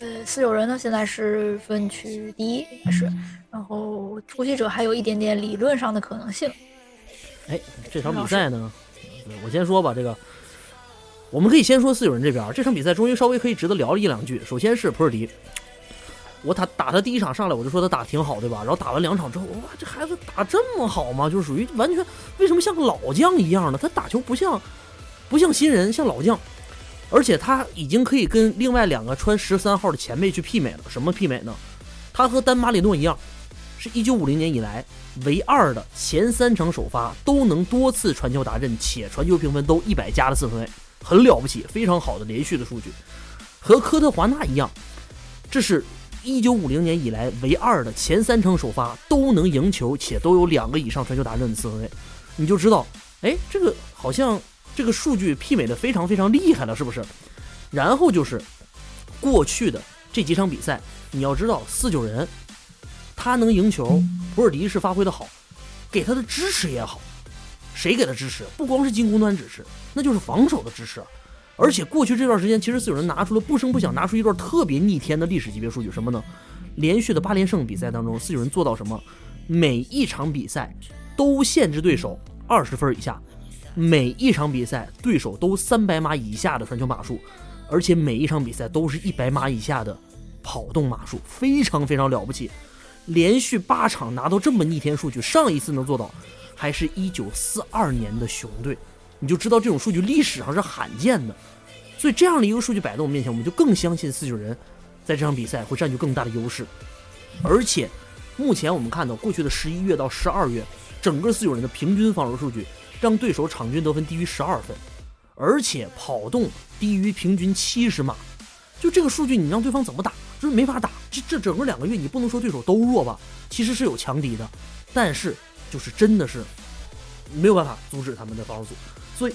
呃，四九人呢现在是分区第一，应该是，然后突袭者还有一点点理论上的可能性。哎，这场比赛呢，我先说吧，这个我们可以先说四九人这边，这场比赛终于稍微可以值得聊一两句。首先是普尔迪，我打打他第一场上来我就说他打挺好，对吧？然后打了两场之后，哇，这孩子打这么好吗？就属于完全为什么像个老将一样的？他打球不像不像新人，像老将。而且他已经可以跟另外两个穿十三号的前辈去媲美了。什么媲美呢？他和丹马里诺一样，是一九五零年以来唯二的前三场首发都能多次传球达阵，且传球评分都一百加的四分卫，很了不起，非常好的连续的数据。和科特华纳一样，这是一九五零年以来唯二的前三场首发都能赢球且都有两个以上传球达阵的四分卫。你就知道，哎，这个好像。这个数据媲美的非常非常厉害了，是不是？然后就是过去的这几场比赛，你要知道四九人他能赢球，普尔迪是发挥的好，给他的支持也好。谁给他支持？不光是进攻端支持，那就是防守的支持。而且过去这段时间，其实四有人拿出了不声不响，拿出一段特别逆天的历史级别数据，什么呢？连续的八连胜比赛当中，四九人做到什么？每一场比赛都限制对手二十分以下。每一场比赛，对手都三百码以下的传球码数，而且每一场比赛都是一百码以下的跑动码数，非常非常了不起。连续八场拿到这么逆天数据，上一次能做到，还是一九四二年的熊队，你就知道这种数据历史上是罕见的。所以这样的一个数据摆在我们面前，我们就更相信四九人在这场比赛会占据更大的优势。而且，目前我们看到过去的十一月到十二月，整个四九人的平均防守数据让对手场均得分低于十二分，而且跑动低于平均七十码。就这个数据，你让对方怎么打，就是没法打。这这整个两个月，你不能说对手都弱吧，其实是有强敌的，但是就是真的是没有办法阻止他们的防守组。所以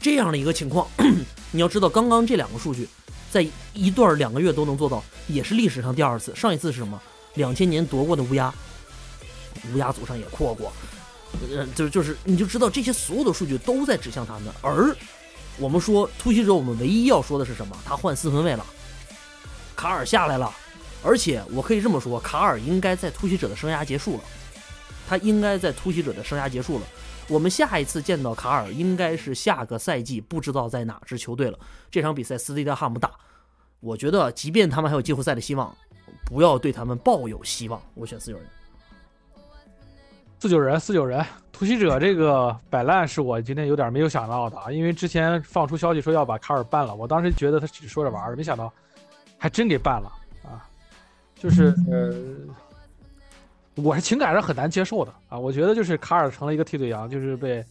这样的一个情况，你要知道，刚刚这两个数据在一段两个月都能做到，也是历史上第二次。上一次是什么？两千年夺过的乌鸦，乌鸦祖上也扩过，呃，就就是你就知道这些所有的数据都在指向他们，而。我们说突袭者，我们唯一要说的是什么？他换四分卫了，卡尔下来了，而且我可以这么说，卡尔应该在突袭者的生涯结束了，他应该在突袭者的生涯结束了。我们下一次见到卡尔，应该是下个赛季，不知道在哪支球队了。这场比赛斯蒂德汉姆打，我觉得即便他们还有季后赛的希望，不要对他们抱有希望。我选四九人。四九人，四九人，突袭者这个摆烂是我今天有点没有想到的啊，因为之前放出消息说要把卡尔办了，我当时觉得他只说着玩儿，没想到还真给办了啊，就是呃，我是情感上很难接受的啊，我觉得就是卡尔成了一个替罪羊，就是被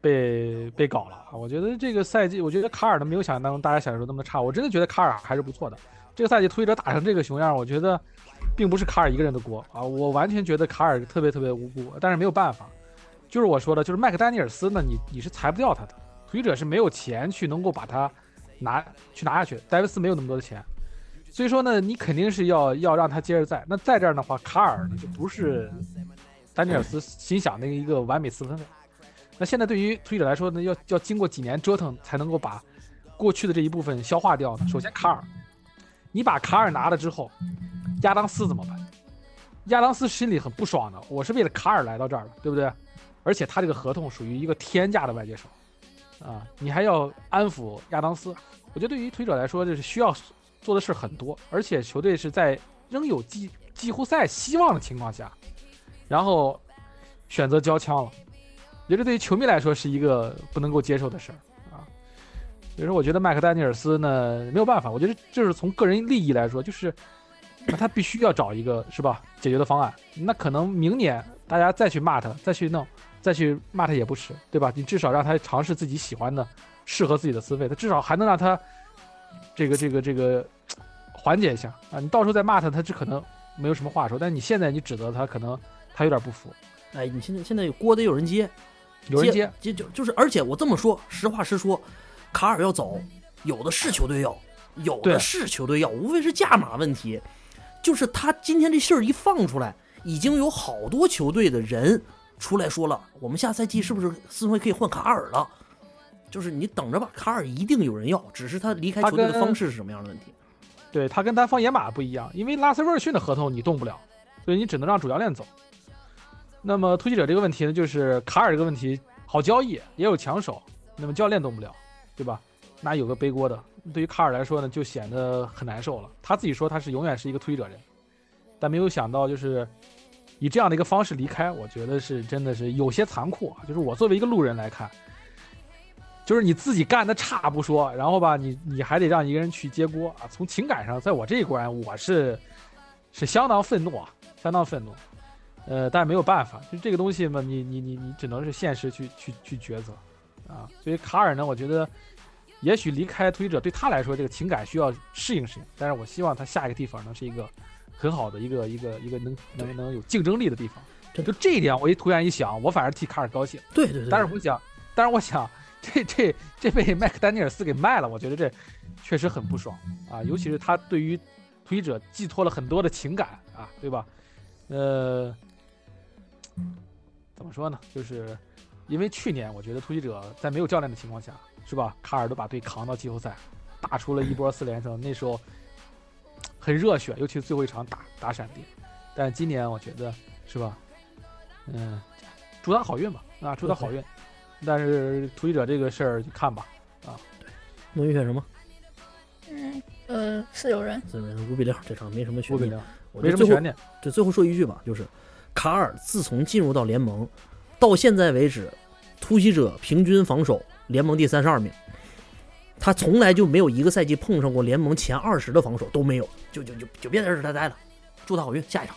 被被搞了啊，我觉得这个赛季，我觉得卡尔的没有想象当中大家想象中那么差，我真的觉得卡尔还是不错的，这个赛季突袭者打成这个熊样，我觉得。并不是卡尔一个人的锅啊！我完全觉得卡尔特别特别无辜，但是没有办法，就是我说的，就是麦克丹尼尔斯呢，你你是裁不掉他的，突击者是没有钱去能够把他拿去拿下去，戴维斯没有那么多的钱，所以说呢，你肯定是要要让他接着在。那在这儿的话，卡尔就不是丹尼尔斯心想那个一个完美四分卫。那现在对于推者来说呢，要要经过几年折腾才能够把过去的这一部分消化掉呢。首先，卡尔，你把卡尔拿了之后。亚当斯怎么办？亚当斯心里很不爽的。我是为了卡尔来到这儿的，对不对？而且他这个合同属于一个天价的外接手，啊，你还要安抚亚当斯。我觉得对于推者来说，就是需要做的事很多，而且球队是在仍有季季后赛希望的情况下，然后选择交枪了，也是对于球迷来说是一个不能够接受的事儿啊。所以说，我觉得麦克丹尼尔斯呢没有办法。我觉得就是从个人利益来说，就是。他必须要找一个是吧解决的方案。那可能明年大家再去骂他，再去弄，再去骂他也不迟，对吧？你至少让他尝试自己喜欢的、适合自己的思维，他至少还能让他这个、这个、这个缓解一下啊。你到时候再骂他，他这可能没有什么话说。但你现在你指责他，可能他有点不服。哎，你现在现在锅得有人接，有人接，接就就是，而且我这么说，实话实说，卡尔要走，有的是球队要，有的是球队要，无非是价码问题。就是他今天这信儿一放出来，已经有好多球队的人出来说了，我们下赛季是不是四分卫可以换卡尔了？就是你等着吧，卡尔一定有人要，只是他离开球队的方式是什么样的问题。对他跟单方野马不一样，因为拉斯威尔逊的合同你动不了，所以你只能让主教练走。那么突击者这个问题呢，就是卡尔这个问题好交易，也有抢手，那么教练动不了，对吧？那有个背锅的。对于卡尔来说呢，就显得很难受了。他自己说他是永远是一个突击者人，但没有想到就是以这样的一个方式离开，我觉得是真的是有些残酷啊。就是我作为一个路人来看，就是你自己干的差不说，然后吧，你你还得让一个人去接锅啊。从情感上，在我这一关，我是是相当愤怒啊，相当愤怒。呃，但是没有办法，就这个东西嘛，你你你你只能是现实去去去抉择啊。所以卡尔呢，我觉得。也许离开推者对他来说，这个情感需要适应适应。但是我希望他下一个地方呢是一个很好的一个一个一个能能能有竞争力的地方。就这一点，我一突然一想，我反而替卡尔高兴。对对对。但是我想，但是我想，这这这被麦克丹尼尔斯给卖了，我觉得这确实很不爽啊！尤其是他对于推者寄托了很多的情感啊，对吧？呃，怎么说呢？就是因为去年我觉得突击者在没有教练的情况下。是吧？卡尔都把队扛到季后赛，打出了一波四连胜，那时候很热血，尤其是最后一场打打闪电。但今年我觉得是吧？嗯，祝他好运吧，啊，祝他好运。但是突击者这个事儿就看吧，啊。诺伊选什么？嗯呃，四九人。四九人五比六，这场没什么悬念。没什么悬念。就最后说一句吧，就是卡尔自从进入到联盟到现在为止，突袭者平均防守。联盟第三十二名，他从来就没有一个赛季碰上过联盟前二十的防守，都没有，就就就就别在这儿待待了。祝他好运，下一场。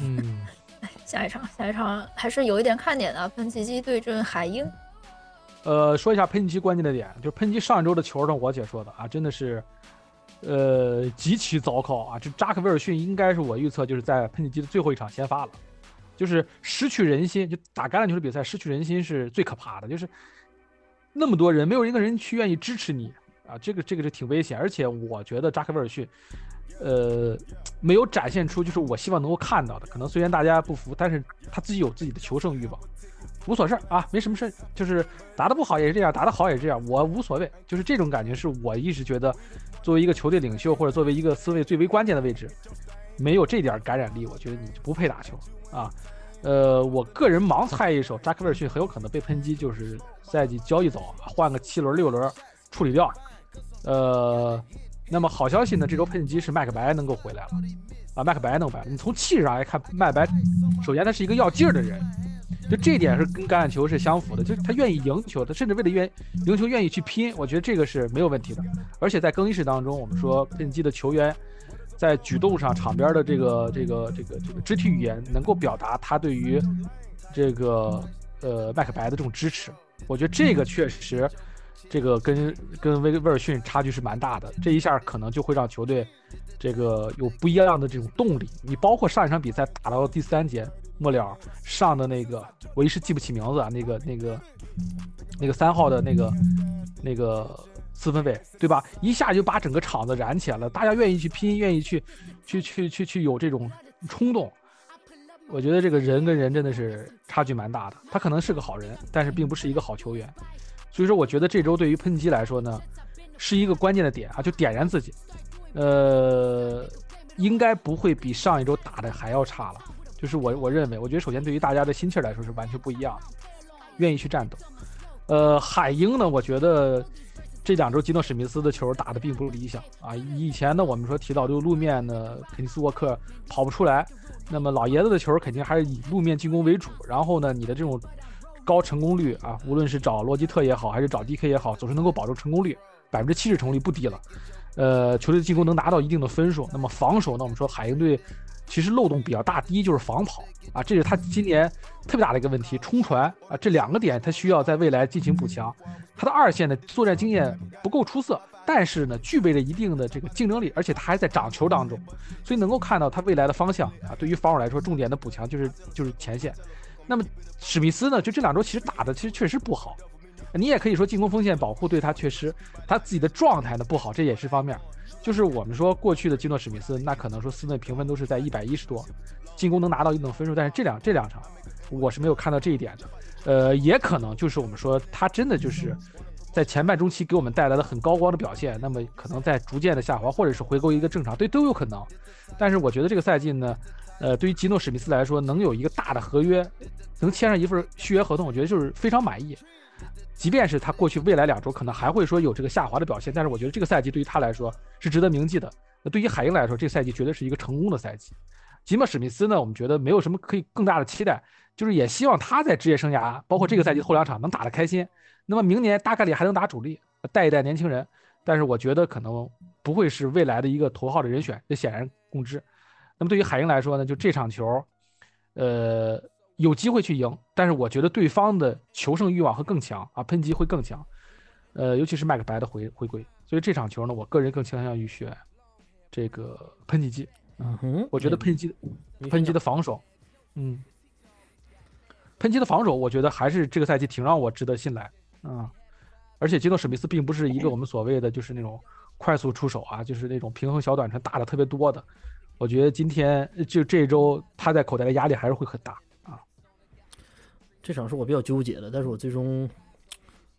嗯，下一场，下一场还是有一点看点的，喷气机对阵海鹰。呃，说一下喷气机关键的点，就是喷气上一周的球呢，我解说的啊，真的是，呃，极其糟糕啊！这扎克威尔逊应该是我预测就是在喷气机的最后一场先发了，就是失去人心，就打橄榄球的比赛失去人心是最可怕的，就是那么多人没有一个人去愿意支持你啊，这个这个是挺危险，而且我觉得扎克威尔逊。呃，没有展现出就是我希望能够看到的。可能虽然大家不服，但是他自己有自己的求胜欲望，无所事啊，没什么事。就是打得不好也是这样，打得好也是这样，我无所谓。就是这种感觉是我一直觉得，作为一个球队领袖或者作为一个思维最为关键的位置，没有这点感染力，我觉得你就不配打球啊。呃，我个人盲猜一手，扎克威尔逊很有可能被喷击，就是赛季交易走，换个七轮六轮处理掉。呃。那么好消息呢？这周喷机是麦克白能够回来了，啊，麦克白能回来。你从气势上来看，麦克白首先他是一个要劲儿的人，就这点是跟橄榄球是相符的，就是他愿意赢球，他甚至为了愿赢球愿意去拼。我觉得这个是没有问题的。而且在更衣室当中，我们说喷机的球员在举动上、场边的这个这个这个这个肢体语言，能够表达他对于这个呃麦克白的这种支持。我觉得这个确实。这个跟跟威威尔逊差距是蛮大的，这一下可能就会让球队这个有不一样的这种动力。你包括上一场比赛打到第三节末了上的那个，我一时记不起名字啊，那个那个那个三号的那个那个四分卫，对吧？一下就把整个场子燃起来了，大家愿意去拼，愿意去去去去去有这种冲动。我觉得这个人跟人真的是差距蛮大的，他可能是个好人，但是并不是一个好球员。所以说，我觉得这周对于喷击来说呢，是一个关键的点啊，就点燃自己。呃，应该不会比上一周打的还要差了。就是我我认为，我觉得首先对于大家的心气儿来说是完全不一样的，愿意去战斗。呃，海鹰呢，我觉得这两周吉诺史密斯的球打的并不理想啊。以前呢，我们说提到这个路面呢，肯尼斯沃克跑不出来，那么老爷子的球肯定还是以路面进攻为主。然后呢，你的这种。高成功率啊，无论是找罗吉特也好，还是找 DK 也好，总是能够保证成功率，百分之七十成功率不低了。呃，球队进攻能拿到一定的分数，那么防守呢？我们说海鹰队其实漏洞比较大，第一就是防跑啊，这是他今年特别大的一个问题。冲传啊，这两个点他需要在未来进行补强。他的二线的作战经验不够出色，但是呢，具备着一定的这个竞争力，而且他还在涨球当中，所以能够看到他未来的方向啊。对于防守来说，重点的补强就是就是前线。那么史密斯呢？就这两周其实打的其实确实不好，你也可以说进攻锋线保护对他确实他自己的状态呢不好，这也是方面。就是我们说过去的基诺史密斯，那可能说四内评分都是在一百一十多，进攻能拿到一定分数，但是这两这两场我是没有看到这一点的。呃，也可能就是我们说他真的就是在前半中期给我们带来了很高光的表现，那么可能在逐渐的下滑，或者是回归一个正常，对都有可能。但是我觉得这个赛季呢。呃，对于吉诺史密斯来说，能有一个大的合约，能签上一份续约合同，我觉得就是非常满意。即便是他过去未来两周可能还会说有这个下滑的表现，但是我觉得这个赛季对于他来说是值得铭记的。那对于海鹰来说，这个赛季绝对是一个成功的赛季。吉诺史密斯呢，我们觉得没有什么可以更大的期待，就是也希望他在职业生涯，包括这个赛季后两场能打得开心。那么明年大概率还能打主力，带一带年轻人。但是我觉得可能不会是未来的一个头号的人选，这显然共知。那么对于海鹰来说呢，就这场球，呃，有机会去赢，但是我觉得对方的求胜欲望会更强啊，喷击会更强，呃，尤其是麦克白的回回归，所以这场球呢，我个人更倾向于选这个喷气机。嗯哼，我觉得喷击喷击的防守，嗯，喷击的防守，我觉得还是这个赛季挺让我值得信赖啊。而且吉诺史密斯并不是一个我们所谓的就是那种快速出手啊，就是那种平衡小短传打的特别多的。我觉得今天就这周他在口袋的压力还是会很大啊。这场是我比较纠结的，但是我最终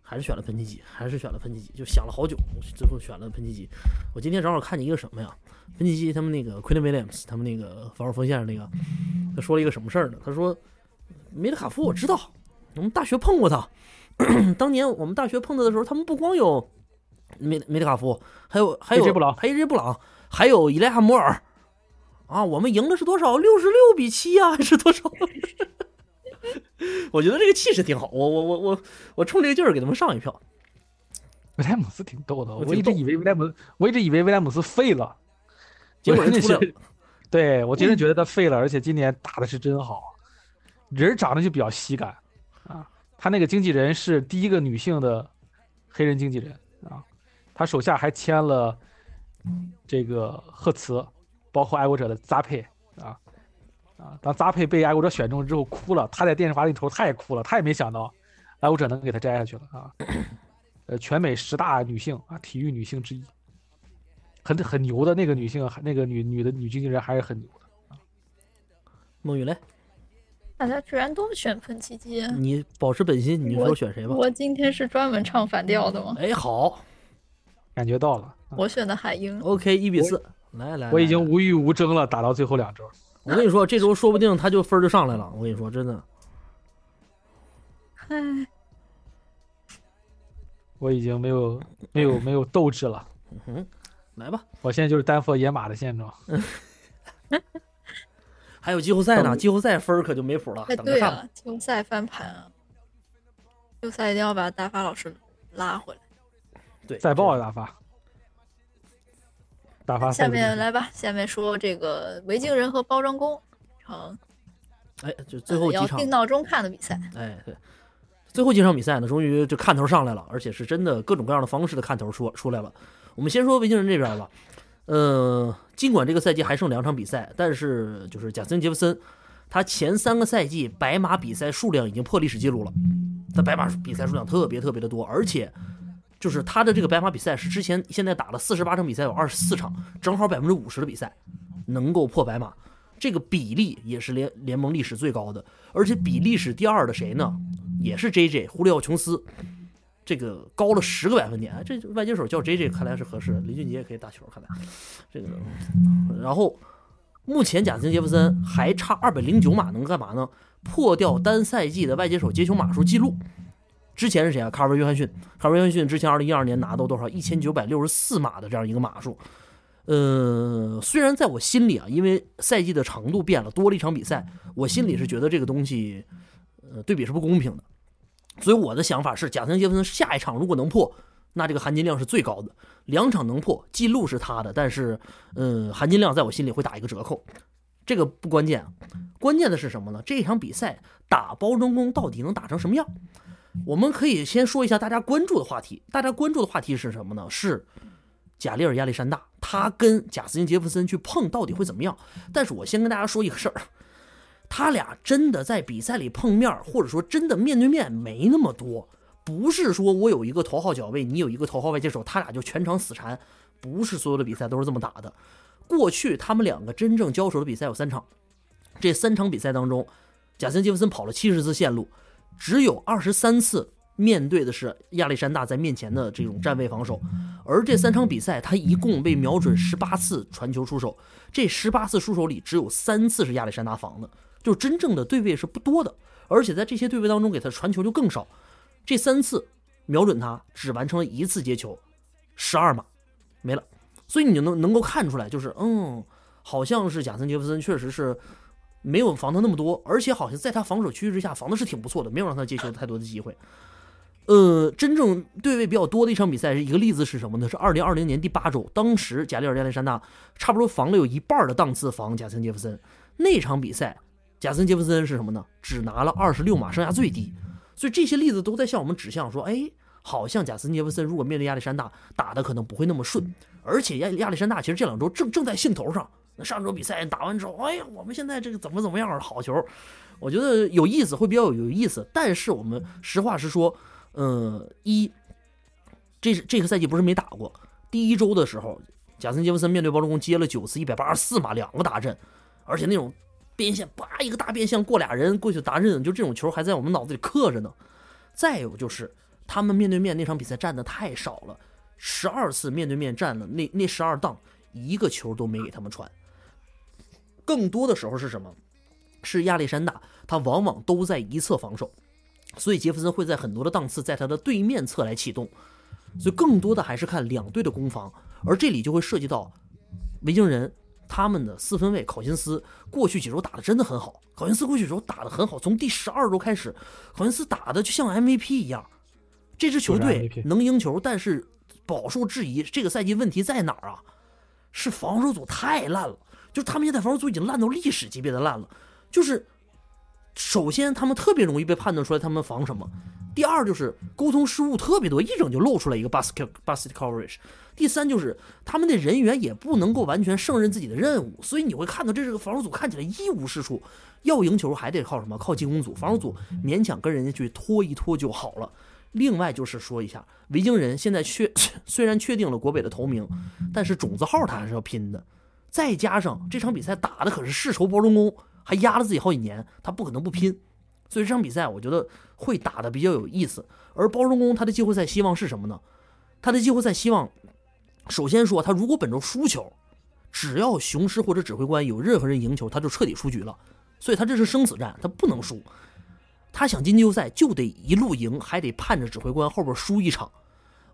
还是选了喷气机，还是选了喷气机，就想了好久，最后选了喷气机。我今天正好看见一个什么呀？喷气机他们那个 Quinn Williams 他们那个防守锋线上那个，他说了一个什么事儿呢？他说梅德卡夫我知道，我们大学碰过他，当年我们大学碰他的时候，他们不光有梅梅德卡夫，还有还有布朗，还有 AJ 布朗，还有伊莱哈摩尔。啊，我们赢的是多少？六十六比七啊，还是多少？我觉得这个气势挺好，我我我我我冲这个劲儿给他们上一票。威廉姆斯挺逗的，我一直以为威廉姆，我一直以为威廉姆斯废了，结果人出来了是，对我真的觉得他废了，而且今年打的是真好，人长得就比较喜感啊。他那个经纪人是第一个女性的黑人经纪人啊，他手下还签了这个赫茨，包括爱国者的扎佩啊啊。当扎佩被爱国者选中之后哭了，他在电视法里头他也哭了，他也没想到爱国者能给他摘下去了啊。呃，全美十大女性啊，体育女性之一，很很牛的那个女性，那个女女的女经纪人还是很牛的啊。孟雨嘞，大家居然都选喷气机，你保持本心，你说选谁吧？我今天是专门唱反调的吗？哎，好感觉到了，啊我选的海鹰，，OK，一比四，来来，我已经无欲无争了，打到最后两周。我跟你说，这周说不定他就分就上来了。我跟你说，真的，唉，我已经没有没有没有斗志了，嗯哼，来吧，我现在就是丹佛野马的现状。还有季后赛呢，季后赛分儿可就没谱了，哎，等着看。吧。对啊，季后赛翻盘啊，季后赛一定要把大发老师拉回来。对，再爆啊，大发，下面来吧，下面说这个维京人和包装工，场哎，就最后几场要定，闹钟看的比赛。哎，对，最后几场比赛呢，终于就看头上来了，而且是真的各种各样的方式的看头说出来了。我们先说维京人这边吧，呃，尽管这个赛季还剩两场比赛，但是就是贾森·杰弗森，他前三个赛季白马比赛数量已经破历史记录了，他白马比赛数量特别特别的多，而且就是他的这个白马比赛是之前现在打了四十八场比赛，有二十四场，正好百分之五十的比赛能够破白马，这个比例也是联联盟历史最高的，而且比历史第二的谁呢？也是 J J 胡里奥琼斯，这个高了十个百分点，这外接手叫 J J 看来是合适，林俊杰也可以打球，看来这个，然后目前贾森·杰弗森还差二百零九码，能干嘛呢？破掉单赛季的外接手接球码数记录。之前是谁啊？卡尔文·约翰逊。卡尔文·约翰逊之前二零一二年拿到多少？一千九百六十四码的这样一个码数。呃，虽然在我心里啊，因为赛季的长度变了，多了一场比赛，我心里是觉得这个东西，呃，对比是不公平的。所以我的想法是，贾森·杰弗森下一场如果能破，那这个含金量是最高的。两场能破，记录是他的，但是，嗯、含金量在我心里会打一个折扣。这个不关键，关键的是什么呢？这场比赛打包装工到底能打成什么样？我们可以先说一下大家关注的话题。大家关注的话题是什么呢？是贾利尔亚历山大，他跟贾斯汀杰弗森去碰到底会怎么样？但是我先跟大家说一个事儿，他俩真的在比赛里碰面，或者说真的面对面没那么多。不是说我有一个头号脚位，你有一个头号外接手，他俩就全场死缠。不是所有的比赛都是这么打的。过去他们两个真正交手的比赛有三场，这三场比赛当中，贾森·杰弗森跑了七十次线路，只有二十三次面对的是亚历山大在面前的这种站位防守，而这三场比赛他一共被瞄准十八次传球出手，这十八次出手里只有三次是亚历山大防的，就真正的对位是不多的，而且在这些对位当中给他传球就更少，这三次瞄准他只完成了一次接球，十二码没了，所以你就能能够看出来，就是嗯，好像是贾森·杰弗森确实是没有防他那么多，而且好像在他防守区域之下防的是挺不错的，没有让他接球太多的机会。呃，真正对位比较多的一场比赛是，一个例子是什么呢？是二零二零年第八周，当时贾里尔亚历山大差不多防了有一半的档次防贾森·杰弗森，那场比赛贾森·杰弗森是什么呢？只拿了二十六码，生涯最低。所以这些例子都在向我们指向说，哎，好像贾森·杰弗森如果面对亚历山大打的可能不会那么顺，而且亚亚历山大其实这两周正正在兴头上。那上周比赛打完之后，哎呀，我们现在这个怎么怎么样，好球，我觉得有意思，会比较有意思。但是我们实话实说，呃，一，这是这个赛季不是没打过，第一周的时候，贾森·杰弗森面对包装工接了九次一百八十四码两个打阵，而且那种边线叭一个大变向过俩人过去打阵，就这种球还在我们脑子里刻着呢。再有就是他们面对面那场比赛站的太少了，十二次面对面站了，那那十二档一个球都没给他们传。更多的时候是什么？是亚历山大，他往往都在一侧防守，所以杰弗森会在很多的档次在他的对面侧来启动，所以更多的还是看两队的攻防，而这里就会涉及到维京人他们的四分卫考辛斯过去几周打的真的很好，考辛斯过去几周打的很好，从第十二周开始，考辛斯打的就像 MVP 一样，这支球队能赢球，但是饱受质疑。这个赛季问题在哪儿啊？是防守组太烂了，就是他们现在防守组已经烂到历史级别的烂了。就是首先他们特别容易被判断出来他们防什么，第二就是沟通失误特别多，一整就露出来一个 basket basket coverage。第三就是他们的人员也不能够完全胜任自己的任务，所以你会看到这是个防守组看起来一无是处。要赢球还得靠什么？靠进攻组，防守组勉强跟人家去拖一拖就好了。另外就是说一下，维京人现在确虽然确定了国北的头名，但是种子号他还是要拼的。再加上这场比赛打的可是世仇包中公，还压了自己好几年，他不可能不拼。所以这场比赛我觉得会打的比较有意思。而包中公他的季后赛希望是什么呢？他的季后赛希望，首先说他如果本周输球，只要雄狮或者指挥官有任何人赢球，他就彻底出局了。所以他这是生死战，他不能输。他想进季后赛就得一路赢，还得盼着指挥官后边输一场。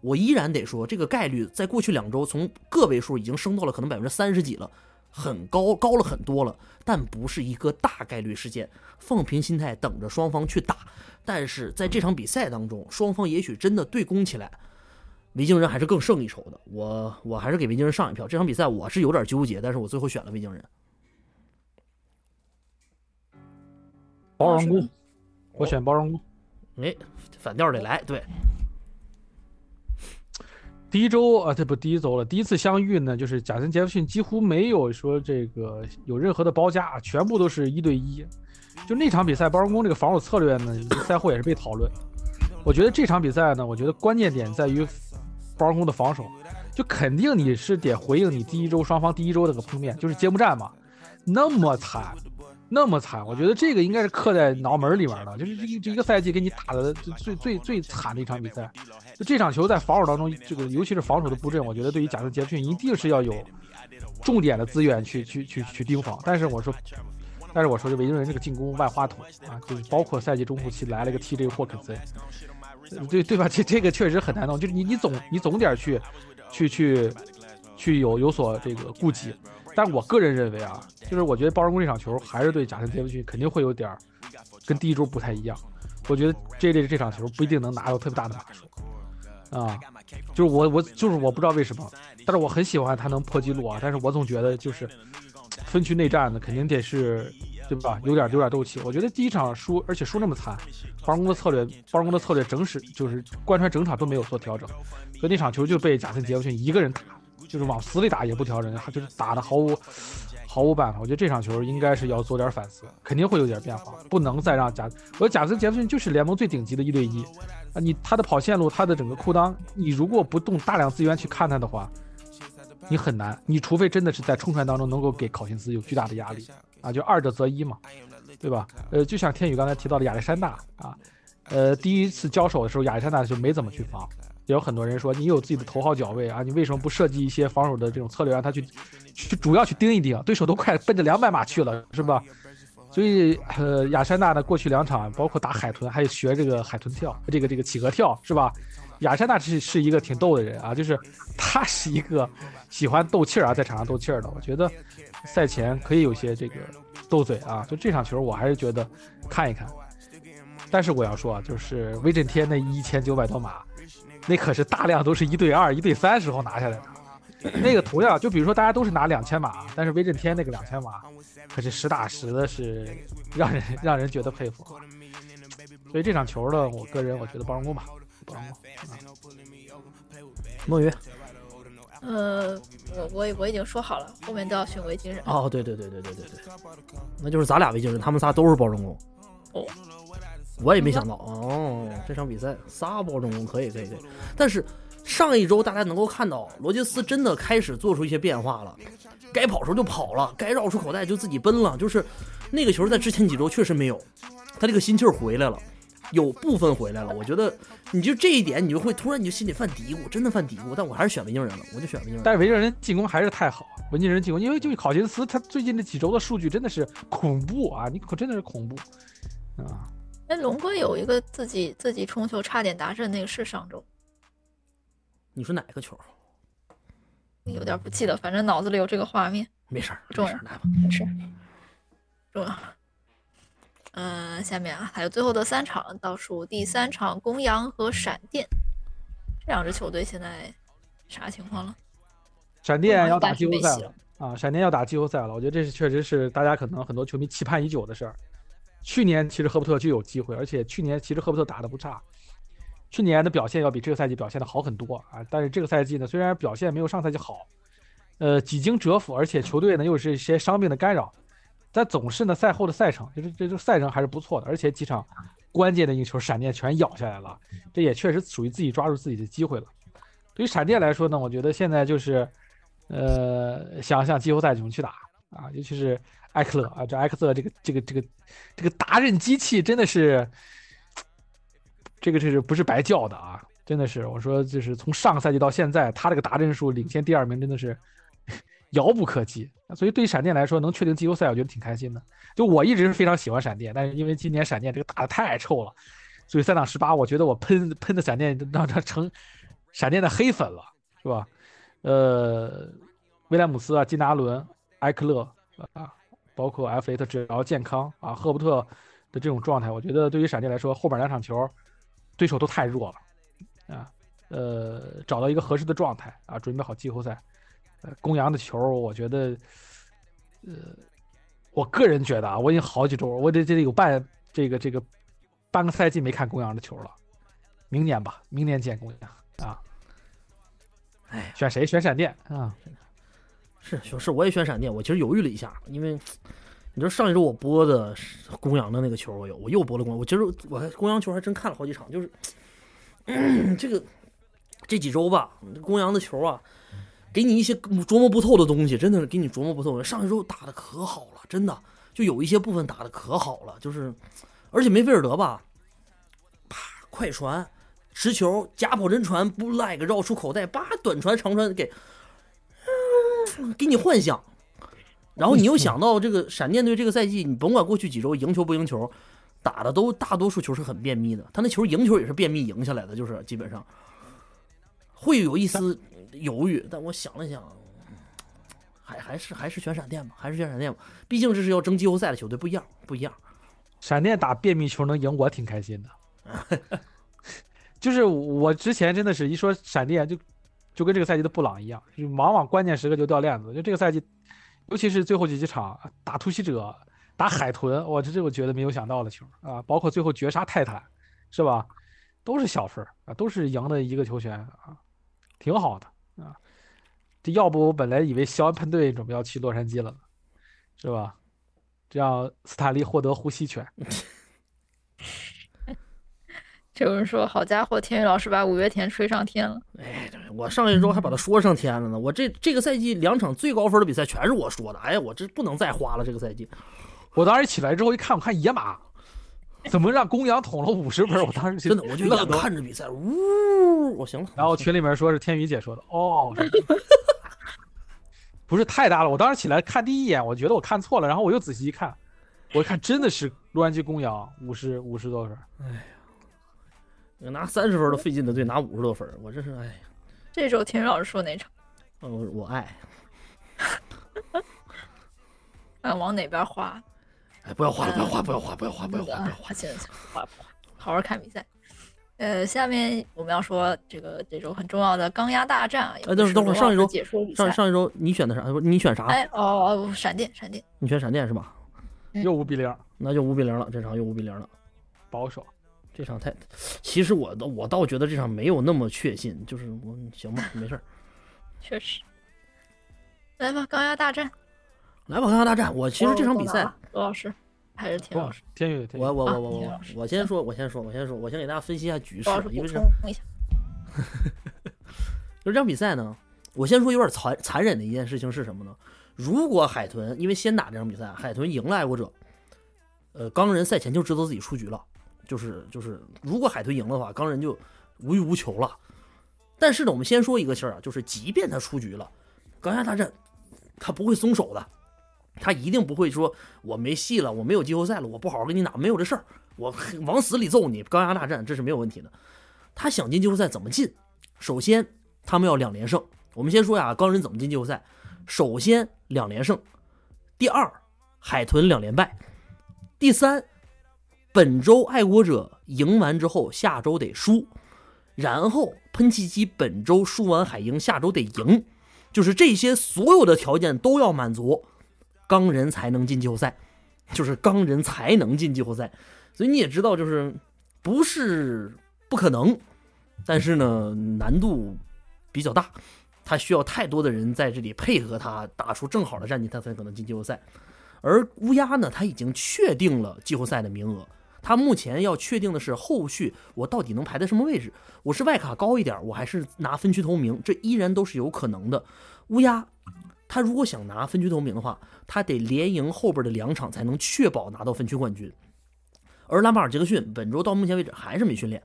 我依然得说，这个概率在过去两周从个位数已经升到了可能百分之三十几了，很高，高了很多了，但不是一个大概率事件。放平心态，等着双方去打。但是在这场比赛当中，双方也许真的对攻起来，维京人还是更胜一筹的。我我还是给维京人上一票。这场比赛我是有点纠结，但是我最后选了维京人。包容工，我选包容工。哎，反调得来，对，第一周啊，这不第一周了。第一次相遇呢，就是贾森·杰弗逊几乎没有说这个有任何的包夹，全部都是一对一。就那场比赛，包容工这个防守策略呢，赛后也是被讨论。我觉得这场比赛呢，我觉得关键点在于包容工的防守。就肯定你是得回应你第一周双方第一周那个碰面，就是揭幕战嘛，那么惨，那么惨，我觉得这个应该是刻在脑门里面的，就是这一这一个赛季给你打的最最最惨的一场比赛。就这场球在防守当中，这个尤其是防守的布阵，我觉得对于贾斯·杰克逊一定是要有重点的资源去去去去盯防。但是我说，但是我说这维京人这个进攻万花筒啊，就是包括赛季中后期来了一个 TJ 霍肯森，对对吧？这这个确实很难弄，就是你你总你总点去去去去有有所这个顾忌。但我个人认为啊，就是我觉得包容工这场球还是对贾森·杰弗逊肯定会有点跟第一周不太一样。我觉得这类这场球不一定能拿到特别大的码数啊，就是我我就是我不知道为什么，但是我很喜欢他能破纪录啊。但是我总觉得就是分区内战呢，肯定得是对吧？有点有点斗气。我觉得第一场输，而且输那么惨，包容工的策略，包容工的策略整使就是贯穿整场都没有做调整，所以那场球就被贾森·杰弗逊一个人打。就是往死里打也不调整，就是打的毫无毫无办法。我觉得这场球应该是要做点反思，肯定会有点变化，不能再让贾。我贾森·杰弗逊就是联盟最顶级的一对一啊，你他的跑线路，他的整个裤裆，你如果不动大量资源去看他的话，你很难。你除非真的是在冲传当中能够给考辛斯有巨大的压力啊，就二者择一嘛，对吧？呃，就像天宇刚才提到的亚历山大啊，呃，第一次交手的时候亚历山大就没怎么去防。也有很多人说你有自己的头号脚位啊，你为什么不设计一些防守的这种策略，让他去去主要去盯一盯，对手都快奔着两百码去了，是吧？所以呃，亚山大的过去两场，包括打海豚，还有学这个海豚跳，这个这个企鹅跳，是吧？亚山大是是一个挺逗的人啊，就是他是一个喜欢斗气儿啊，在场上斗气儿的。我觉得赛前可以有些这个斗嘴啊，就这场球我还是觉得看一看。但是我要说啊，就是威震天那一千九百多码。那可是大量都是一对二、一对三时候拿下来的，那个同样就比如说大家都是拿两千码，但是威震天那个两千码可是实打实的，是让人让人觉得佩服。所以这场球呢，我个人我觉得包容工吧，包容工。梦鱼，呃，我我我已经说好了，后面都要选维京人。哦，对对对对对对对，那就是咱俩维京人，他们仨都是包容工。哦。我也没想到哦，这场比赛仨包中攻可以可以可以，但是上一周大家能够看到罗杰斯真的开始做出一些变化了，该跑的时候就跑了，该绕出口袋就自己奔了，就是那个球在之前几周确实没有，他这个心气儿回来了，有部分回来了，我觉得你就这一点你就会突然你就心里犯嘀咕，真的犯嘀咕，但我还是选维京人了，我就选维京人。但是维京人进攻还是太好，维京人进攻，因为就考辛斯他最近这几周的数据真的是恐怖啊，你可真的是恐怖啊。哎，龙哥有一个自己自己冲球差点达阵，那个是上周。你说哪个球？有点不记得，反正脑子里有这个画面。没事儿，重要，来吧，没事。重要。呃，下面啊还有最后的三场，倒数第三场，公羊和闪电这两支球队现在啥情况了？闪电要打季后赛了。啊！闪电要打季后赛了，我觉得这是确实是大家可能很多球迷期盼已久的事儿。去年其实赫伯特就有机会，而且去年其实赫伯特打得不差，去年的表现要比这个赛季表现的好很多啊。但是这个赛季呢，虽然表现没有上赛季好，呃，几经蛰伏，而且球队呢又是一些伤病的干扰，但总是呢赛后的赛程，就是这这赛程还是不错的，而且几场关键的一球闪电全咬下来了，这也确实属于自己抓住自己的机会了。对于闪电来说呢，我觉得现在就是，呃，想向季后赛怎么去打啊，尤其是艾克勒啊，这艾克勒这个这个这个这个达人机器真的是，这个这是不是白叫的啊？真的是，我说就是从上个赛季到现在，他这个达人数领先第二名真的是遥不可及。所以对于闪电来说，能确定季后赛，我觉得挺开心的。就我一直是非常喜欢闪电，但是因为今年闪电这个打的太臭了，所以三档十八，我觉得我喷喷的闪电让他成闪电的黑粉了，是吧？呃，威廉姆斯啊，金达伦、埃克勒啊，包括埃弗雷特，只要健康啊，赫伯特的这种状态，我觉得对于闪电来说，后边两场球对手都太弱了啊。呃，找到一个合适的状态啊，准备好季后赛。呃，公羊的球，我觉得，呃，我个人觉得啊，我已经好几周，我得这得有半这个这个半个赛季没看公羊的球了。明年吧，明年见公羊啊。哎，选谁？选闪电啊？是是，我也选闪电。我其实犹豫了一下，因为你知道上一周我播的公羊的那个球，我有我又播了公。我其实我还公羊球还真看了好几场，就是、这个这几周吧，公羊的球啊，给你一些琢磨不透的东西，真的是给你琢磨不透。上一周打的可好了，真的就有一些部分打的可好了，就是而且梅菲尔德吧，啪快传。持球假跑真传不 like 绕出口袋，叭短传长传给，给你幻想。然后你又想到这个闪电队这个赛季，你甭管过去几周赢球不赢球，打的都大多数球是很便秘的。他那球赢球也是便秘赢下来的，就是基本上会有一丝犹豫。但我想了想，还还是还是选闪电吧，还是选闪电吧。毕竟这是要争季后赛的球队，不一样，不一样。闪电打便秘球能赢，我挺开心的。就是我之前真的是一说闪电就就跟这个赛季的布朗一样，就往往关键时刻就掉链子。就这个赛季，尤其是最后几几场打突袭者、打海豚，我这这我觉得没有想到的球啊，包括最后绝杀泰坦，是吧？都是小分啊，都是赢的一个球权啊，挺好的啊。这要不我本来以为肖恩喷队准备要去洛杉矶了呢，是吧？这样斯坦利获得呼吸权。这有人说，好家伙，天宇老师把五月天吹上天了。哎，我上一周还把他说上天了呢。我这这个赛季两场最高分的比赛全是我说的。哎呀，我这不能再花了。这个赛季，我当时起来之后一看，我看野马怎么让公羊捅了五十分，我当时真的我就看着比赛，呜，我行了。然后群里面说是天宇姐说的，哦，不是太大了？我当时起来看第一眼，我觉得我看错了，然后我又仔细一看，我一看真的是洛杉矶公羊五十五十多分，拿三十分都费劲的队拿五十多分，我这是哎呀，这周天宇老师说哪场？呃我我爱，啊，往哪边花？哎，不要花了，不要花，不要花，不要花，不要花，不要花。行行，花不花？好好看比赛。呃，下面我们要说这个这周很重要的钢压大战啊。哎等会儿等会儿上一周解说上上一周你选的啥？不是你选啥？哎哦哦，闪电闪电，你选闪电是吧？又五比零，那就五比零了，这场又五比零了。保守。这场太，其实我倒我倒觉得这场没有那么确信，就是我行吧，没事儿，确实。来吧，钢压大战。来吧，钢牙大战。我其实这场比赛，罗老师还是田老师，天宇，我我啊我我我我先说，我先说，我先说，我先给大家分析一下局势因为这充一下。就是这场比赛呢，我先说有点残残忍的一件事情是什么呢？如果海豚因为先打这场比赛，海豚赢了爱国者，呃，钢人赛前就知道自己出局了，就是就是，如果海豚赢了的话，钢人就无欲无求了。但是呢，我们先说一个事儿啊，就是即便他出局了，钢牙大战他不会松手的，他一定不会说我没戏了，我没有季后赛了，我不好好跟你打，没有这事儿，我 往死里揍你，钢牙大战这是没有问题的。他想进季后赛怎么进？首先，他们要两连胜。我们先说呀，钢人怎么进季后赛？首先两连胜，第二，海豚两连败，第三，本周爱国者赢完之后，下周得输，然后喷气机本周输完海鹰，下周得赢，就是这些所有的条件都要满足，钢人才能进季后赛，就是钢人才能进季后赛。所以你也知道，就是不是不可能，但是呢，难度比较大，他需要太多的人在这里配合他，打出正好的战绩，他才可能进季后赛。而乌鸦呢，他已经确定了季后赛的名额。他目前要确定的是后续我到底能排在什么位置？我是外卡高一点，我还是拿分区头名？这依然都是有可能的。乌鸦，他如果想拿分区头名的话，他得连赢后边的两场才能确保拿到分区冠军。而拉马尔·杰克逊本周到目前为止还是没训练，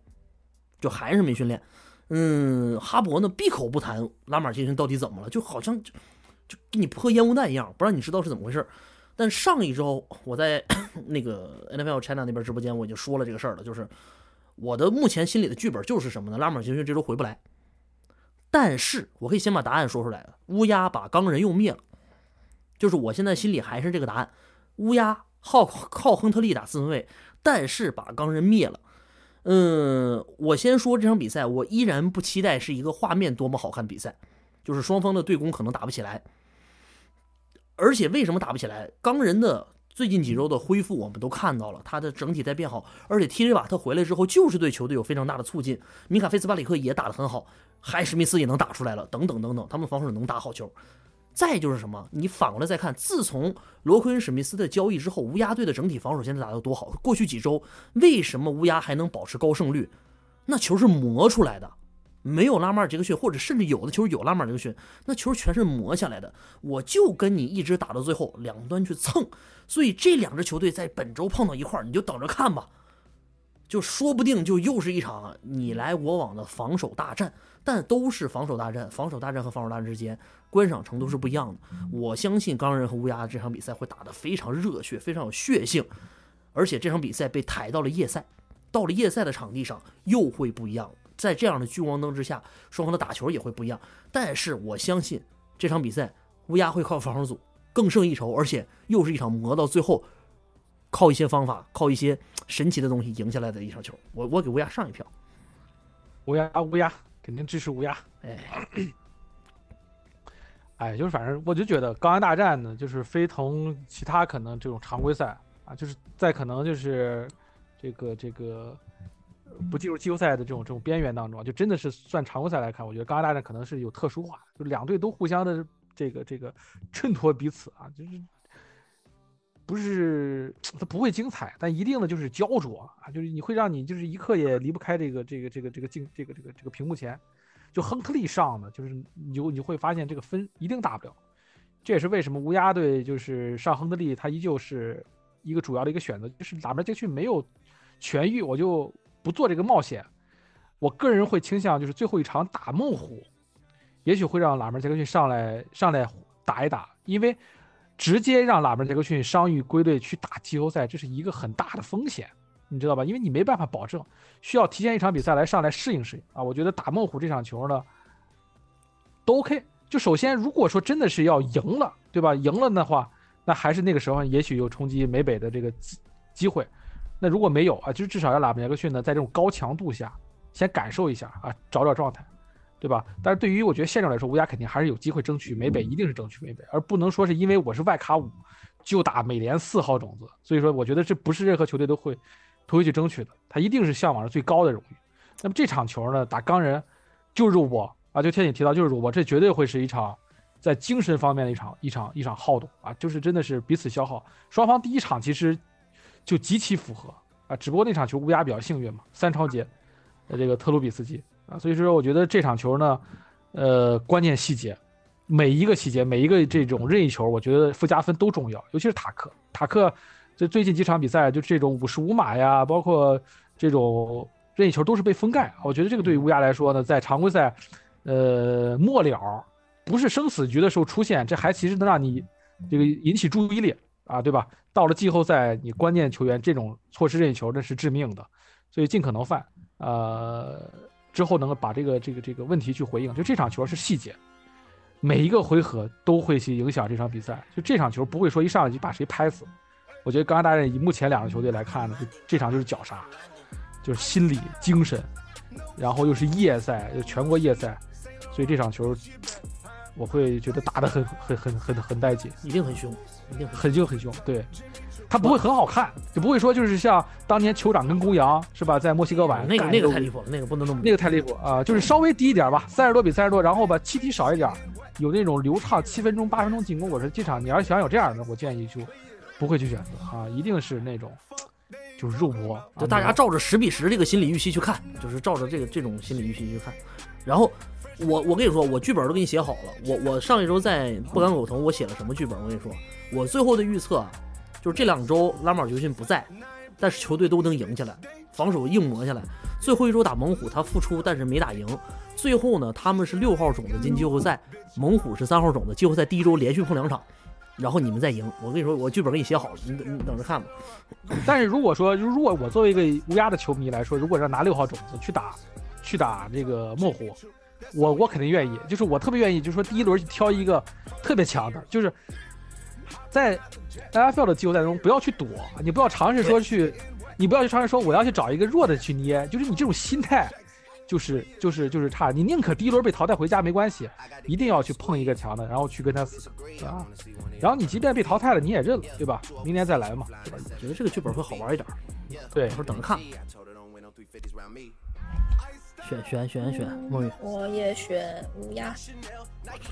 就还是没训练。嗯，哈勃呢闭口不谈拉马尔·杰克逊到底怎么了，就好像就就给你泼烟雾弹一样，不让你知道是怎么回事。但上一周我在 那个 NFL China 那边直播间我已经说了这个事儿了，就是我的目前心里的剧本就是什么呢？拉马尔·杰克逊这周回不来，但是我可以先把答案说出来乌鸦把钢人又灭了，就是我现在心里还是这个答案：乌鸦靠靠亨特利打四分卫。但是把钢人灭了，嗯，我先说这场比赛，我依然不期待是一个画面多么好看的比赛，就是双方的对攻可能打不起来。而且为什么打不起来？钢人的最近几周的恢复我们都看到了，他的整体在变好，而且 TJ 瓦特回来之后就是对球队有非常大的促进，米卡菲斯巴里克也打得很好，海史密斯也能打出来了，等等等等，他们防守能打好球。再就是什么？你反过来再看，自从罗奎恩史密斯的交易之后，乌鸦队的整体防守现在打得多好。过去几周，为什么乌鸦还能保持高胜率？那球是磨出来的，没有拉马尔杰克逊，或者甚至有的球有拉马尔杰克逊，那球全是磨下来的。我就跟你一直打到最后，两端去蹭。所以这两支球队在本周碰到一块儿，你就等着看吧。就说不定就又是一场你来我往的防守大战，但都是防守大战。防守大战和防守大战之间观赏程度是不一样的。我相信钢人和乌鸦这场比赛会打得非常热血，非常有血性。而且这场比赛被抬到了夜赛，到了夜赛的场地上又会不一样。在这样的聚光灯之下，双方的打球也会不一样。但是我相信这场比赛乌鸦会靠防守组更胜一筹，而且又是一场磨到最后。靠一些方法，靠一些神奇的东西赢下来的一场球，我我给乌鸦上一票。乌鸦乌鸦肯定支持乌鸦。哎，哎，就是反正我就觉得钢人大战呢，就是非同其他可能这种常规赛啊，就是在可能就是这个这个不进入季后赛的这种这种边缘当中，就真的是算常规赛来看，我觉得刚刚大战可能是有特殊化，就两队都互相的这个这个衬托彼此啊，就是。不是它不会精彩，但一定的就是焦灼啊，就是你会让你就是一刻也离不开这个这个这个这个镜这个这个这个屏幕前。就亨特利上的，就是你就你会发现这个分一定大不了。这也是为什么乌鸦队就是上亨特利，他依旧是一个主要的一个选择。就是哪边杰克逊没有痊愈，我就不做这个冒险。我个人会倾向就是最后一场打猛虎，也许会让拉门杰克逊上来上来打一打，因为。直接让拉门杰克逊伤愈归队去打季后赛，这是一个很大的风险，你知道吧？因为你没办法保证，需要提前一场比赛来上来适应适应啊。我觉得打猛虎这场球呢，都 OK。就首先，如果说真的是要赢了，对吧？赢了的话，那还是那个时候也许有冲击美北的这个机机会。那如果没有啊，就是至少要拉姆杰克逊呢，在这种高强度下先感受一下啊，找找状态。对吧？但是对于我觉得现状来说，乌鸦肯定还是有机会争取美北，一定是争取美北，而不能说是因为我是外卡五就打美联四号种子。所以说，我觉得这不是任何球队都会都会去争取的，他一定是向往着最高的荣誉。那么这场球呢，打钢人就是我啊，就天你提到就是我，这绝对会是一场在精神方面的一场一场一场好动啊，就是真的是彼此消耗。双方第一场其实就极其符合啊，只不过那场球乌鸦比较幸运嘛，三超节呃这个特鲁比斯基。啊，所以说我觉得这场球呢，呃，关键细节，每一个细节，每一个这种任意球，我觉得附加分都重要，尤其是塔克，塔克这最近几场比赛就这种五十五码呀，包括这种任意球都是被封盖。我觉得这个对于乌鸦来说呢，在常规赛，呃，末了不是生死局的时候出现，这还其实能让你这个引起注意力啊，对吧？到了季后赛，你关键球员这种错失任意球那是致命的，所以尽可能犯，呃。之后能够把这个这个这个问题去回应，就这场球是细节，每一个回合都会去影响这场比赛。就这场球不会说一上来就把谁拍死，我觉得刚刚大战以目前两个球队来看呢，就这场就是绞杀，就是心理、精神，然后又是夜赛，又全国夜赛，所以这场球我会觉得打得很很很很很带劲，一定很凶，一定很很凶很凶。对，他不会很好看，就不会说就是像当年酋长跟公羊是吧，在墨西哥碗那个那个太离谱了，那个不能那么那个太离谱啊、就是稍微低一点吧，三十多比三十多，然后吧气体少一点，有那种流畅七分钟八分钟进攻。我说这场你要是想有这样的，我建议就不会去选择啊，一定是那种就是肉搏，啊就大家照着十比十这个心理预期去看，就是照着这个这种心理预期去看。然后我我跟你说，我剧本都给你写好了。我我上一周在不敢苟同，我写了什么剧本？我跟你说，我最后的预测啊，就是这两周拉马尔球逊不在，但是球队都能赢下来，防守硬磨下来。最后一周打猛虎，他复出但是没打赢。最后呢，他们是六号种子进季后赛，猛虎是三号种子，季后赛第一周连续碰两场，然后你们再赢。我跟你说，我剧本给你写好了，你你等着看吧。但是如果说，如果我作为一个乌鸦的球迷来说，如果让拿六号种子去打，去打这个猛虎，我我肯定愿意，就是我特别愿意，就是说第一轮去挑一个特别强的，就是在 NFL 的季后赛中不要去躲，你不要尝试说去，你不要去尝试说我要去找一个弱的去捏，就是你这种心态。就是就是就是差，你宁可第一轮被淘汰回家没关系，一定要去碰一个强的，然后去跟他死啊！然后你即便被淘汰了，你也认了，对吧？明年再来嘛，对吧？觉得这个剧本会好玩一点。对到时，候等着看。选选选选，梦雨，我也选乌鸦，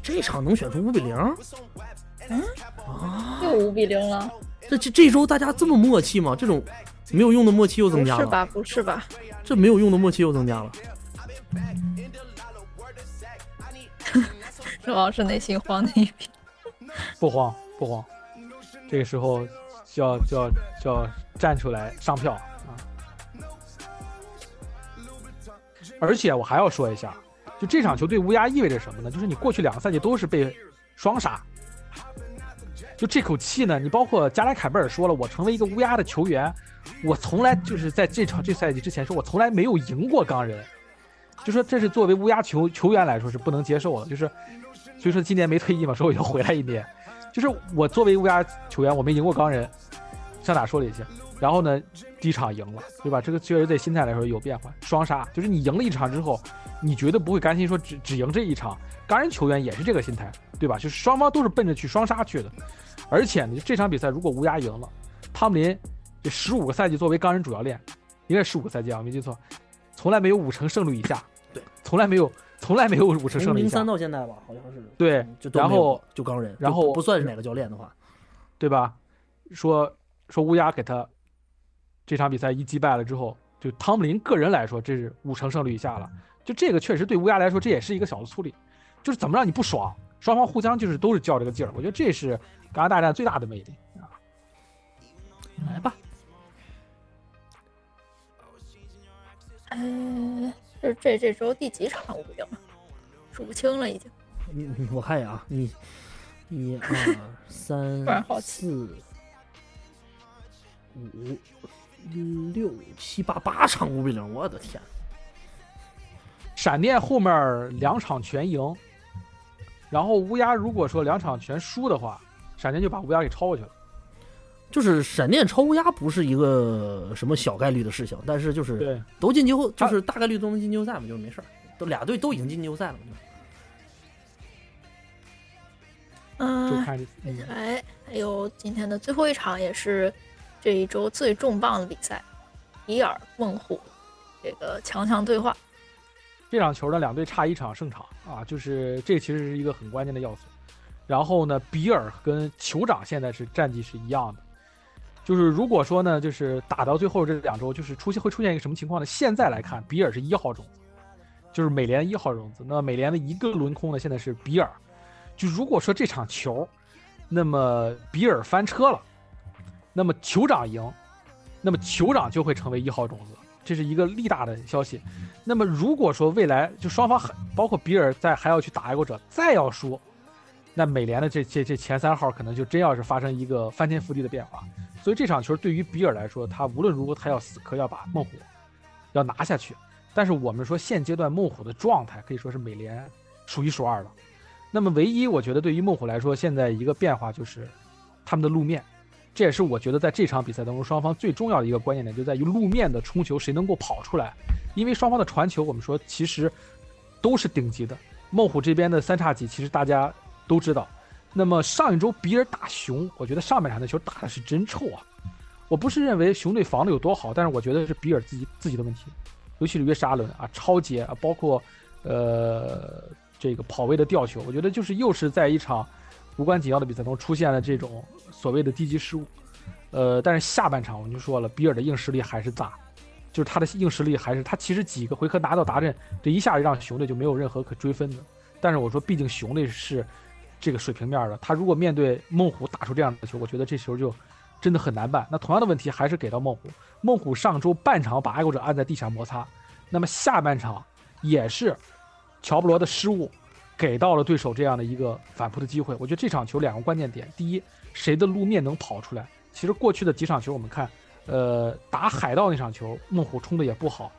这场能选出五比零？嗯啊，又五比零了，这这这周大家这么默契吗？这种没有用的默契又增加了，是吧？不是吧？这没有用的默契又增加了。这王是内心慌的一批。不慌不慌，这个时候就要就要就要站出来上票而且我还要说一下，就这场球对乌鸦意味着什么呢？就是你过去两个赛季都是被双杀，就这口气呢，你包括加莱凯贝尔说了，我成为一个乌鸦的球员，我从来就是在这场这赛季之前说，我从来没有赢过钢人，就说这是作为乌鸦球球员来说是不能接受的，就是所以说今年没退役嘛，说我就回来一年，就是我作为乌鸦球员，我没赢过钢人，上哪说了一些，然后呢，第一场赢了，对吧？这个确实对心态来说有变化，双杀就是你赢了一场之后，你绝对不会甘心说只只赢这一场，钢人球员也是这个心态，对吧？就是双方都是奔着去双杀去的，而且呢，这场比赛如果乌鸦赢了，汤姆林这十五个赛季作为钢人主教练，应该是十五个赛季啊，没记错，从来没有五成胜率以下，对，从来没有，从来没有五成胜率以下零三，到现在吧，好像是对嗯就然后就钢人，然后不算是哪个教练的话，对吧？说说乌鸦给他这场比赛一击败了之后，就汤姆林个人来说，这是五成胜率以下了。就这个确实对乌鸦来说，这也是一个小的粗力，就是怎么让你不爽，双方互相就是都是较这个劲儿。我觉得这是钢牙大战最大的魅力啊！来吧，呃，这这这周第几场五比零了？数不清了已经。你你我看一眼啊，你一二三 四五六七八八场五比零，我的天！闪电后面两场全赢，然后乌鸦如果说两场全输的话，闪电就把乌鸦给超过去了。就是闪电超乌鸦不是一个什么小概率的事情，但是就是对，都进季后，就是大概率都能进季后赛嘛，就是没事儿。都俩队都已经进季后赛了嘛，就嗯，看这嗯来，还有今天的最后一场也是这一周最重磅的比赛，比尔孟虎这个强强对话。这场球呢，两队差一场胜场啊，就是这其实是一个很关键的要素。然后呢，比尔跟酋长现在是战绩是一样的，就是如果说呢，就是打到最后这两周，就是出现会出现一个什么情况呢？现在来看，比尔是一号种子，就是美联一号种子。那美联的一个轮空呢，现在是比尔。就如果说这场球，那么比尔翻车了，那么酋长赢，那么酋长就会成为一号种子，这是一个利大的消息。那么如果说未来就双方还包括比尔在还要去打爱国者，再要输，那美联的这这这前三号可能就真要是发生一个翻天覆地的变化。所以这场球对于比尔来说，他无论如何他要死磕要把孟虎要拿下去。但是我们说现阶段孟虎的状态可以说是美联数一数二了。那么唯一我觉得对于孟虎来说，现在一个变化就是他们的路面，这也是我觉得在这场比赛当中，双方最重要的一个关键点就在于路面的冲球谁能够跑出来。因为双方的传球，我们说其实都是顶级的。孟虎这边的三叉戟，其实大家都知道。那么上一周比尔打熊，我觉得上半场的球打的是真臭啊！我不是认为熊队防的有多好，但是我觉得是比尔自己自己的问题，尤其是约什阿伦啊，超杰啊，包括呃这个跑位的吊球，我觉得就是又是在一场无关紧要的比赛中出现了这种所谓的低级失误。呃，但是下半场我们就说了，比尔的硬实力还是大，就是他的硬实力还是他其实几个回合拿到达阵，这一下让熊队就没有任何可追分的。但是我说，毕竟熊队是这个水平面的，他如果面对孟虎打出这样的球，我觉得这球就真的很难办。那同样的问题还是给到孟虎，孟虎上周半场把爱国者按在地上摩擦，那么下半场也是乔布罗的失误，给到了对手这样的一个反扑的机会。我觉得这场球两个关键点，第一，谁的路面能跑出来？其实过去的几场球我们看，呃，打海盗那场球，孟虎冲的也不好，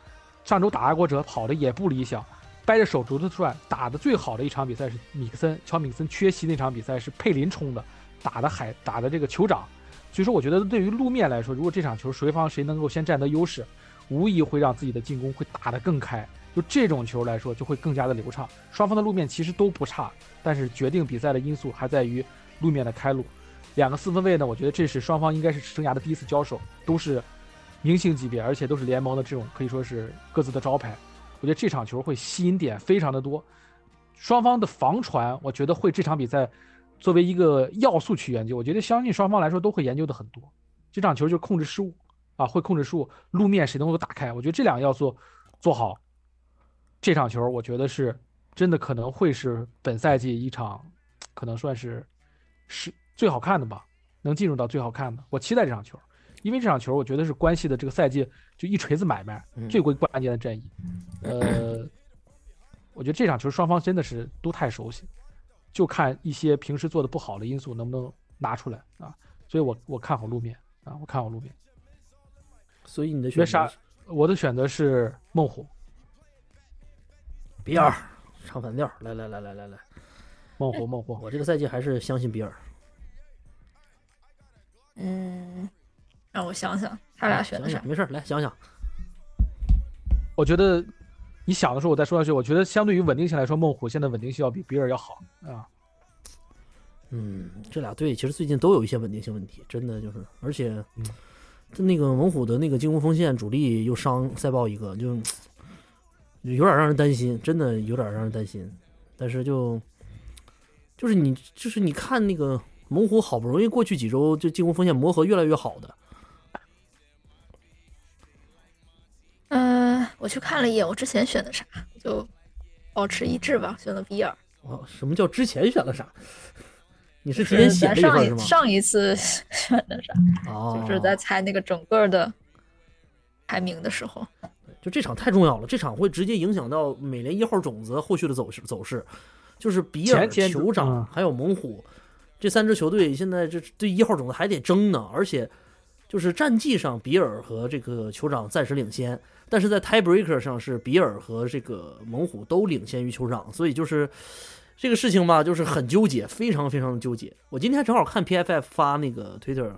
上周打爱国者跑的也不理想。掰着手肘子转，打的最好的一场比赛是米克森，乔米克森缺席那场比赛是佩林冲的，打的海打的这个酋长，所以说我觉得对于路面来说，如果这场球谁方谁能够先占得优势，无疑会让自己的进攻会打得更开，就这种球来说就会更加的流畅。双方的路面其实都不差，但是决定比赛的因素还在于路面的开路。两个四分卫呢，我觉得这是双方应该是生涯的第一次交手，都是明星级别，而且都是联盟的这种可以说是各自的招牌。我觉得这场球会吸引点非常的多，双方的防传，我觉得会这场比赛作为一个要素去研究。我觉得相信双方来说都会研究的很多。这场球就控制失误啊，会控制失误，路面谁能够打开？我觉得这两个要素做好，这场球我觉得是真的可能会是本赛季一场可能算是是最好看的吧，能进入到最好看的。我期待这场球。因为这场球，我觉得是关系的这个赛季就一锤子买卖最关关键的战役。呃，我觉得这场球双方真的是都太熟悉，就看一些平时做的不好的因素能不能拿出来啊。所以我我看好路面啊，我看好路面。所以你的选择？我的选择是孟虎。比尔唱反调，来来来来来来，孟虎孟虎。我这个赛季还是相信比尔。嗯。让我想想，他俩选的啥？没事，来想想。我觉得你想的时候，我再说下去。我觉得相对于稳定性来说，孟虎现在稳定性要比比尔要好啊。嗯，这俩队其实最近都有一些稳定性问题，真的就是，而且那个猛虎的那个进攻锋线主力又伤赛爆一个，就有点让人担心，真的有点让人担心。但是就就是你就是你看那个猛虎好不容易过去几周就进攻锋线磨合越来越好的。嗯，我去看了一眼，我之前选的啥，就保持一致吧，选了比尔。哦，什么叫之前选了啥？你是之前写的上一上一次 选的啥？哦，就是在猜那个整个的排名的时候。就这场太重要了，这场会直接影响到美联一号种子后续的走势走势。就是比尔、酋长还有猛虎这三支球队，现在这对一号种子还得争呢，而且。就是战绩上，比尔和这个酋长暂时领先，但是在 tiebreaker 上是比尔和这个猛虎都领先于酋长，所以就是这个事情吧，就是很纠结，非常非常的纠结。我今天正好看 PFF 发那个 Twitter，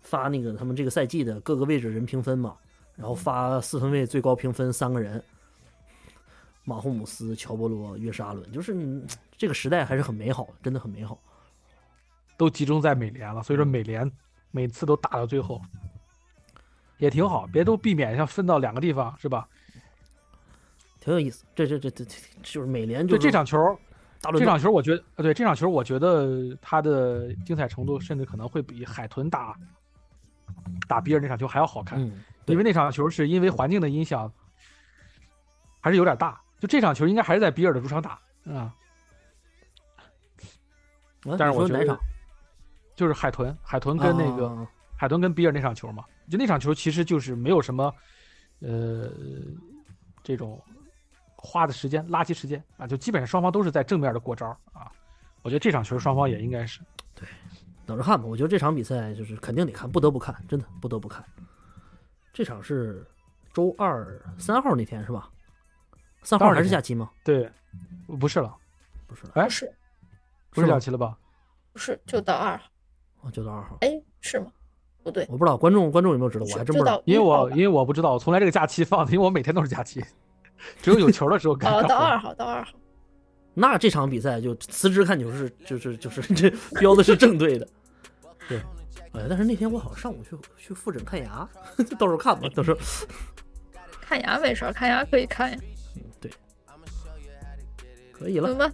发那个他们这个赛季的各个位置人评分嘛，然后发四分位最高评分三个人，马霍姆斯、乔波罗、约什阿伦，就是这个时代还是很美好，真的很美好，都集中在美联了，所以说美联。每次都打到最后，也挺好，别都避免像分到两个地方，是吧？挺有意思。这这这这就是美联，就这场球，这场球我觉得，呃，对这场球，我觉得它的精彩程度甚至可能会比海豚打打比尔那场球还要好看，因为那场球是因为环境的影响，还是有点大。就这场球应该还是在比尔的主场打啊。但是我觉得。就是海豚，海豚跟那个海豚跟比尔那场球嘛，就那场球其实就是没有什么，呃，这种花的时间、垃圾时间啊，就基本上双方都是在正面的过招啊。我觉得这场球双方也应该是对，等着看吧。我觉得这场比赛就是肯定得看，不得不看，真的不得不看。这场是周二三号那天是吧？三号还是假期吗？对，不是了，不是了，哎，是，不是假期了吧？不是，就到二号。哦，九到二号。哎，是吗？不对，我不知道观众观众有没有知道，我还真不知道。因为我因为我不知道，我从来这个假期放的，因为我每天都是假期，只有有球的时候干。哦，到二号，到二号。那这场比赛就辞职看球是就是就是这标的是正对的。对，哎，但是那天我好像上午去去复诊看牙，到时候看吧，到时候看牙没事儿，看牙可以看呀。嗯对，可以了行。吧，